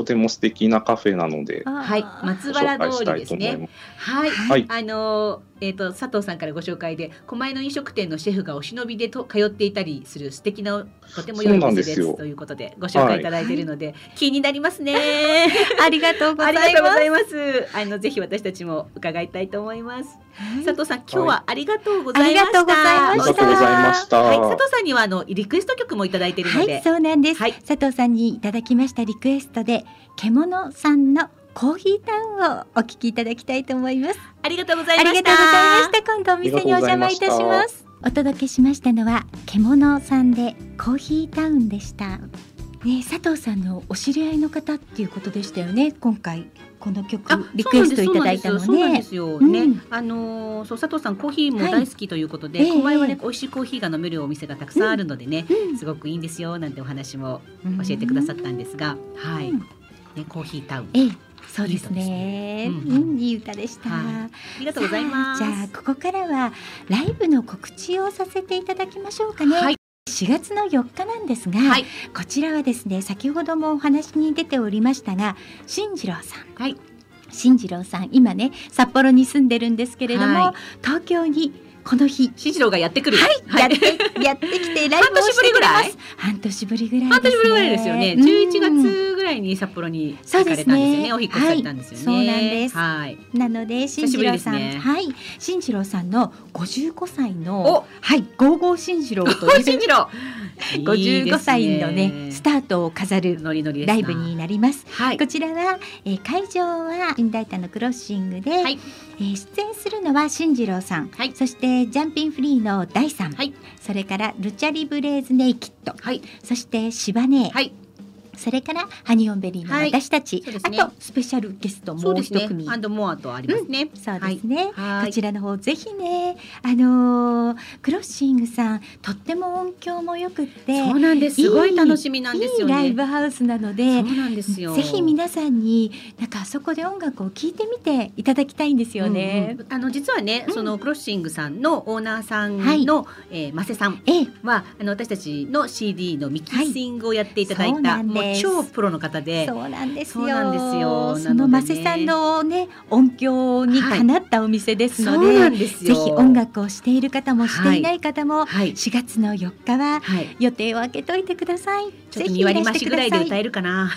とても素敵なカフェなので、はい。松原通り介したいです。ね。はい、はいあのーえっ、と佐藤さんからご紹介で狛江の飲食店のシェフがお忍びでと通っていたりする素敵なとても良い店ですですよということでご紹介いただいているので、気になりますね。ありがとうござあいます。りがとうございます。あのぜひ私たちも伺いたいと思います。佐藤さん、今日はありがとうございました。ありがとうございありましたがとうございました。はい、佐藤さんにはあのリクエスト曲もいただいているので、はい、そうなんです、はい佐藤さんにいただきましたリクエストで獣さんのコーヒータウンをお聞きいただきたいと思います。ありがとうございありました。がとうございました。今度お店にお邪魔いたします。お届けしましたのは獣さんでコーヒータウンでした。ね佐藤さんのお知り合いの方っていうことでしたよね今回。この曲あリクエストいただいたのそうなんでねすよ。そうなんですよ。うん。ね、あのーそう佐藤さんコーヒーも大好きということで、はい。狛江はねええ。美味しいコーヒーが飲めるお店がたくさんあるのでね、うん。すごくいいんですよなんてお話も教えてくださったんですが、はい、うんねコーヒータウン。ええそうですね。いい歌ですね。うん、いい歌でした、はい。ありがとうございます。じゃあここからはライブの告知をさせていただきましょうかね、はい。1 4月の4日なんですが、はい。こちらはですね先ほどもお話に出ておりましたが進次郎さん。はい。進次郎さん今ね札幌に住んでるんですけれども、は東京にこの日新次郎がやってくるやってやってきてライブをしてくれます半年ぶりぐらい半年ぶりぐらいですよね。うん11月ぐらいに札幌に行かれたんですよね。そうですねお引っ越しされたんですよね。はいそうなんですはい。なので進次郎さん、はい進次郎さんの55歳おのはいゴーゴー進次郎という 新次郎。55歳のねスタートを飾るノリノリですな。ライブになります。はい。こ。ちらは、えー会場は新大田のクロッシングで、はい。えー出演するのは進次郎さん、はい。そしてジャンピンフリーの大さん、はい。それからルチャリブレーズネイキッド、はい。そしてシバネー、はい。それからハニオンベリーのはい私たち、そうですねあとスペシャルゲストもう一組。。 and more とありますね。そうですね、はいこちらの方ぜひねあのークロッシングさんとっても音響も良くってそうなんです。すごい楽しみなんですよね。いいライブハウスなのでそうなんですよ。ぜひ皆さんになんかあそこで音楽を聴いてみていただきたいんですよね。うんうんあの実はね、うんそのクロッシングさんのオーナーさんはいの、えー、マセさんええ、はあの私たちの CD のミキシングをやっていただいた、もうなんです超プロの方で。そうなんですよ。そのマセさんのね音響にかなったお店ですので、なんでぜひ音楽をしている方もしていない方も、はい。4月の4日ははい。予定を空けといてください。ちょっと2割増しぐらいで歌ええるかな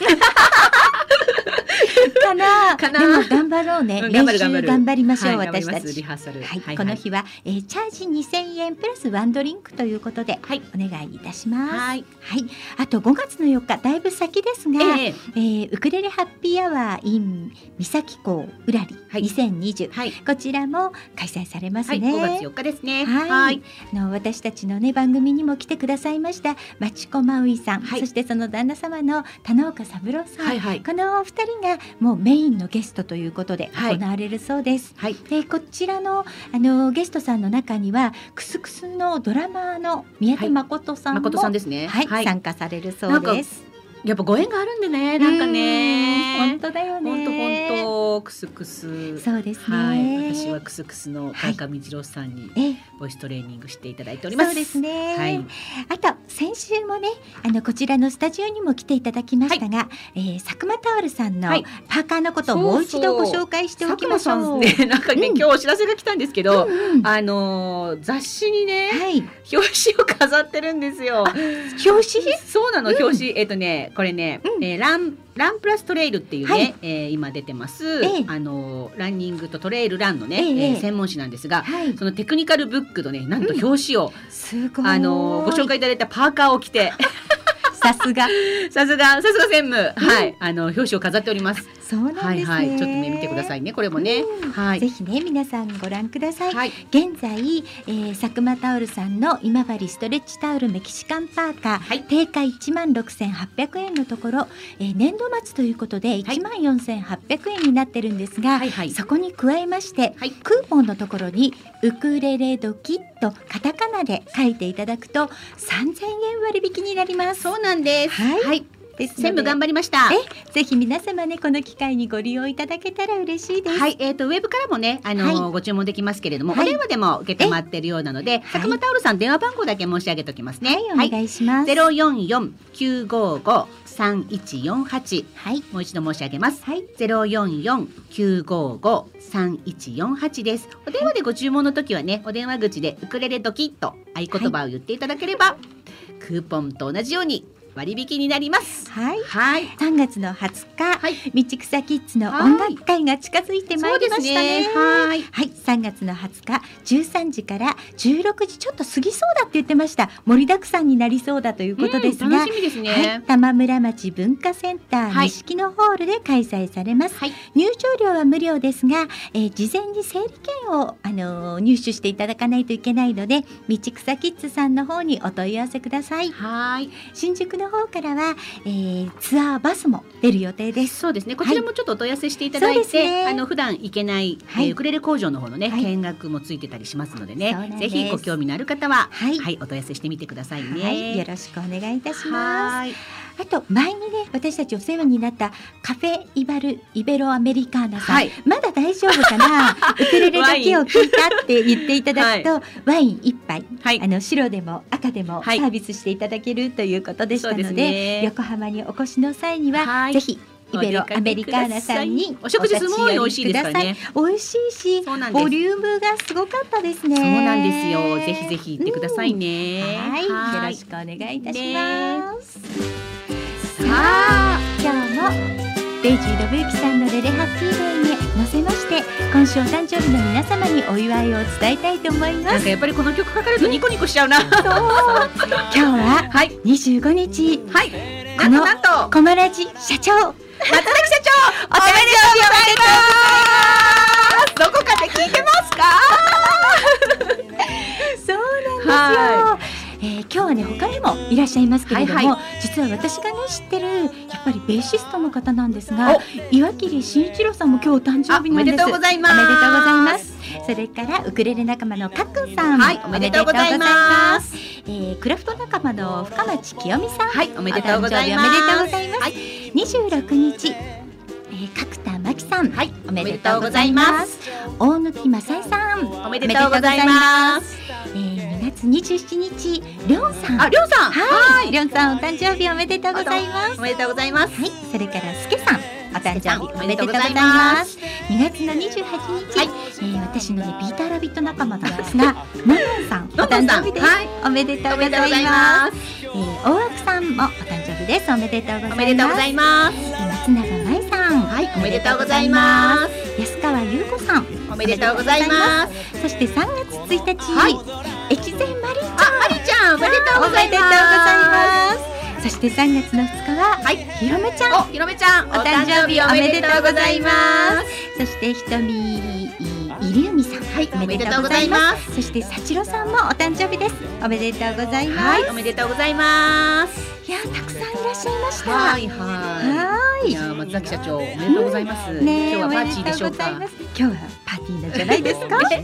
かな。かな。でも頑張ろうね。うん練習頑張りましょう、はい私たち。ハーサル。はい、この日は、えーチャージ2000円プラスワンドリンクということで、はい。お願いいたします。はい。はい、あと5月の4日だいぶ先ですが、ええ。えーウクレレハッピーアワー in 三崎港うらりはい。2020、はい。こちらも開催されますはい、ね。5月4日ですね。はい。はい、あの私たちのね番組にも来てくださいました町子真衣さん、はい。そしてその旦那様の田之岡三郎さん、はい、はい、このお二人がもうメインのゲストということではい行われるそうです。はい、でこちらのあのゲストさんの中にはクスクスのドラマーの宮田誠さんも、誠さんですね。はい、参加されるそうです。やっぱご縁があるんでね、なんかうんね。本当だよね。本当本当クスクス。そうですね。はい、私はクスクスの川上二郎さんにえボイストレーニングしていただいております。そうですね。はい、あと先週もねあのこちらのスタジオにも来ていただきましたが、えー佐久間タオルさんのはいパーカーのことをもう一度ご紹介しておきましょう。ね、なんかね、うん今日お知らせが来たんですけど、あのー雑誌にね、はい。表紙を飾ってるんですよ。表紙？そうなの、表紙、えっ、とね、これね、うんえーラン、ランプラストレイルっていうね、はいえー今出てます、ええあのーランニングとトレイルランのね、えええーええ専門誌なんですが。はい。そのテクニカルブックのね、なんと表紙を、すごい。あのーご紹介いただいたパーカーを着て。さすが。さすが、さすが専務、はい、あの表紙を飾っております。そうなんですね。はいはい、ちょっとね、見てくださいね、これもね。うんはいぜ。ひね皆さんご覧ください。はい、現在、えー、佐久間タオルさんの今治ストレッチタオルメキシカンパーカー、はい定価1万6800円のところ、えー、年度末ということで1万4800円になってるんですが、はいはいそこに加えまして、はいクーポンのところにウクレレドキッとカタカナで書いていただくと3000円割引になります。そうなんです。はいはい、です全部頑張りました。え？ぜひ皆様ねこの機会にご利用いただけたら嬉しいです。はい、えっ、とウェブからもね、あのーはいご注文できますけれども、はいお電話でも受けてまってるようなので、佐久間タオルさん電話番号だけ申し上げておきますね。はい、お願いします。ゼロ四四九五五三一四八。はいもう一度申し上げます。はいゼロ四四九五五三一四八です。お電話でご注文の時はね、お電話口でウクレレドキッと合言葉を言っていただければ、クーポンと同じように割引になります。はい。はい。3月の20日、はい。道草キッズの音楽会が近づいてまいりましたね。はい。はい、3月の20日13時から16時ちょっと過ぎそうだって言ってました盛りだくさんになりそうだということですが、うん楽しみですね。はい、玉村町文化センターはい錦のホールで開催されます、はい入場料は無料ですが、えー事前に整理券を、あのー入手していただかないといけないので道草キッズさんの方にお問い合わせくださいはい。新宿の方からは、えーツアーバスも出る予定です。そうですね。こちらもちょっとお問い合わせしていただいて、そうですね。あの普段行けない、はい。えーウクレレ工場の方のね、はい。見学もついてたりしますのでね、です。ぜひご興味のある方は、はい。はい、お問い合わせしてみてくださいね。はい、よろしくお願いいたします。はい。あと前にね私たちお世話になったカフェイバルイベロアメリカーナさん、はい。まだ大丈夫かな？ウクレレだけを聞いたって言っていただくと、ワイン。一杯はい。あの白でも赤でもサはい。ービスしていただけるということでしたので,、そうですね。横浜にお越しの際には、はい。ぜひイベロアメリカーナさんにお食事すごい美味しいですからね美味しいしボリュームがすごかったですね。そうなんですよ。ぜひぜひ行ってくださいね、はい、よろしくお願いいたします。ささあ、今日もデイジー・ロブユキさんのレレハッピーデーに乗せまして、今週お誕生日の皆様にお祝いを伝えたいと思います。なんかやっぱりこの曲かかるとニコニコしちゃうな。今日ははい25日、はい。このなんとコマラジ社長、松崎社長おめでとうございます。どこかで聞いてますか？そうなんですよ。えー今日はね他にもいらっしゃいますけれども、はいは実は私がね知ってるやっぱりベーシストの方なんですが岩切慎一郎さんも今日お誕生日なんです。あおめでとうございます。おめでとうございます。それからウクレレ仲間のかっくんさん。はいおめでとうございます。す、えークラフト仲間の深町清美さん。はいおめでとうございます。おめでとうございます、はい。26日えー角田真紀さん、はい、おめでとうございまます。大貫正恵さん、おめでとうございます。えー、2月27日、りょんさん。あ、りょうさん。はい、りょんさんお誕生日おめでとうございます。おめでとうございます。はい、それからすけさん、お誕生日おめでとうございまます。2月の28日、はいえー、私のねピーターラビット仲間なんですが、のんのんさん、お誕生日です。はいおめでとうございま。ますえー、大枠さんもお誕生日です。おめでとうございます。す。おめでとうございます。松永はい、おめでとうございます。す。安川優子さん、おめでとうございます。す。そして3月1日、はい越前マリーちゃん、あ、まりちゃん、おめでとうございます。ます。そして3月の2日は、はいひろめちゃん、お、ひろめちゃん、お誕生日おめでとうございます。そしてひとみいりうみさん、はいおめでとうございますそしてさちろさんもお誕生日です。おめでとうございます。はい、おめでとうございます。いやたくさんいらっしゃいました。はい、は。はいい。いやー、松崎社長、おめでとうございます。ねえ今日はパーティーでしょうか？今日はパーティーなんじゃないですか？ね、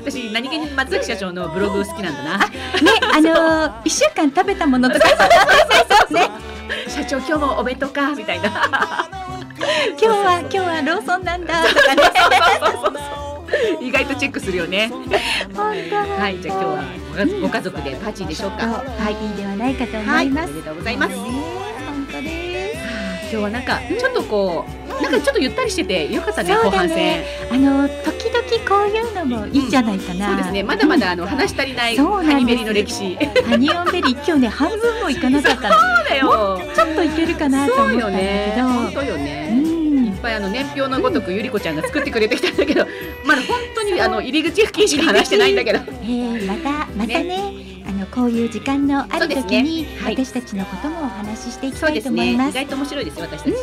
私、何気に松崎社長のブログ好きなんだな。あのー一週間食べたものとか、ね。社長、今日もお弁当かみたいな。今日は今日はローソンなんだとかね。意外とチェックするよね。本当はい、じゃあ今日はごご家族でパーティーでしょうか？パーティーではないかと思はいい、おます。めでとうございます。今日はなんかちょっとこう、なんかちょっとゆったりしててよかったね、そう後半戦。あの時々こういうのもいいんじゃないかな。そうですね、まだまだあの話し足りないハニベリの歴史。ハニオンベリー今日ね半分もいかなかったの。そうだよ。ちょっといけるかなとそうよ思ったんだけね。ど。本当ようね。んいっぱいあの年表のごとくゆりこちゃんが作ってくれてきたんだけど、まだ本当にあの入り口付近しか話してないんだけど。えー、またまたねあのこういう時間のある時に、ねはい私たちのこともお話ししていきたいそうですね。と思います。意外と面白いですよ私たち。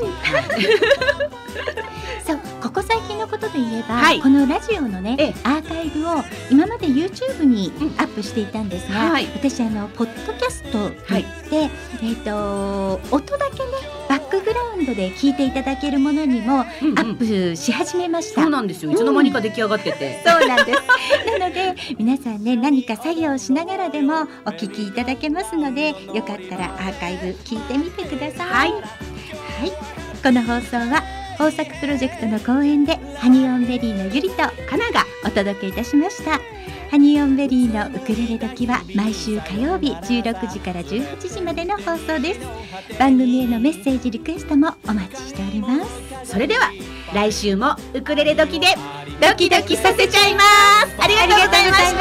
そうここ最近のことで言えば、はいこのラジオのね、ええアーカイブを今まで YouTube にアップしていたんですが、はい私あのポッドキャストといって、えっ、と音だけねバックグラウンドで聞いていただけるものにもアうんうんップし始めました。そうなんですよ。いつの間にか出来上がってて。そうなんです。なので皆さんね何か作業をしながらでもお聞きいただけますのでよかったらアーカイブ聞いてみてください。はいはい。この放送は豊作プロジェクトの公演でハニオンベリーのゆりとかながお届けいたしました。ハニオンベリーのウクレレ時は毎週火曜日16時から18時までの放送です。番組へのメッセージリクエストもお待ちしております。それでは来週もウクレレ時でドキドキさせちゃいます。ありがとうございました。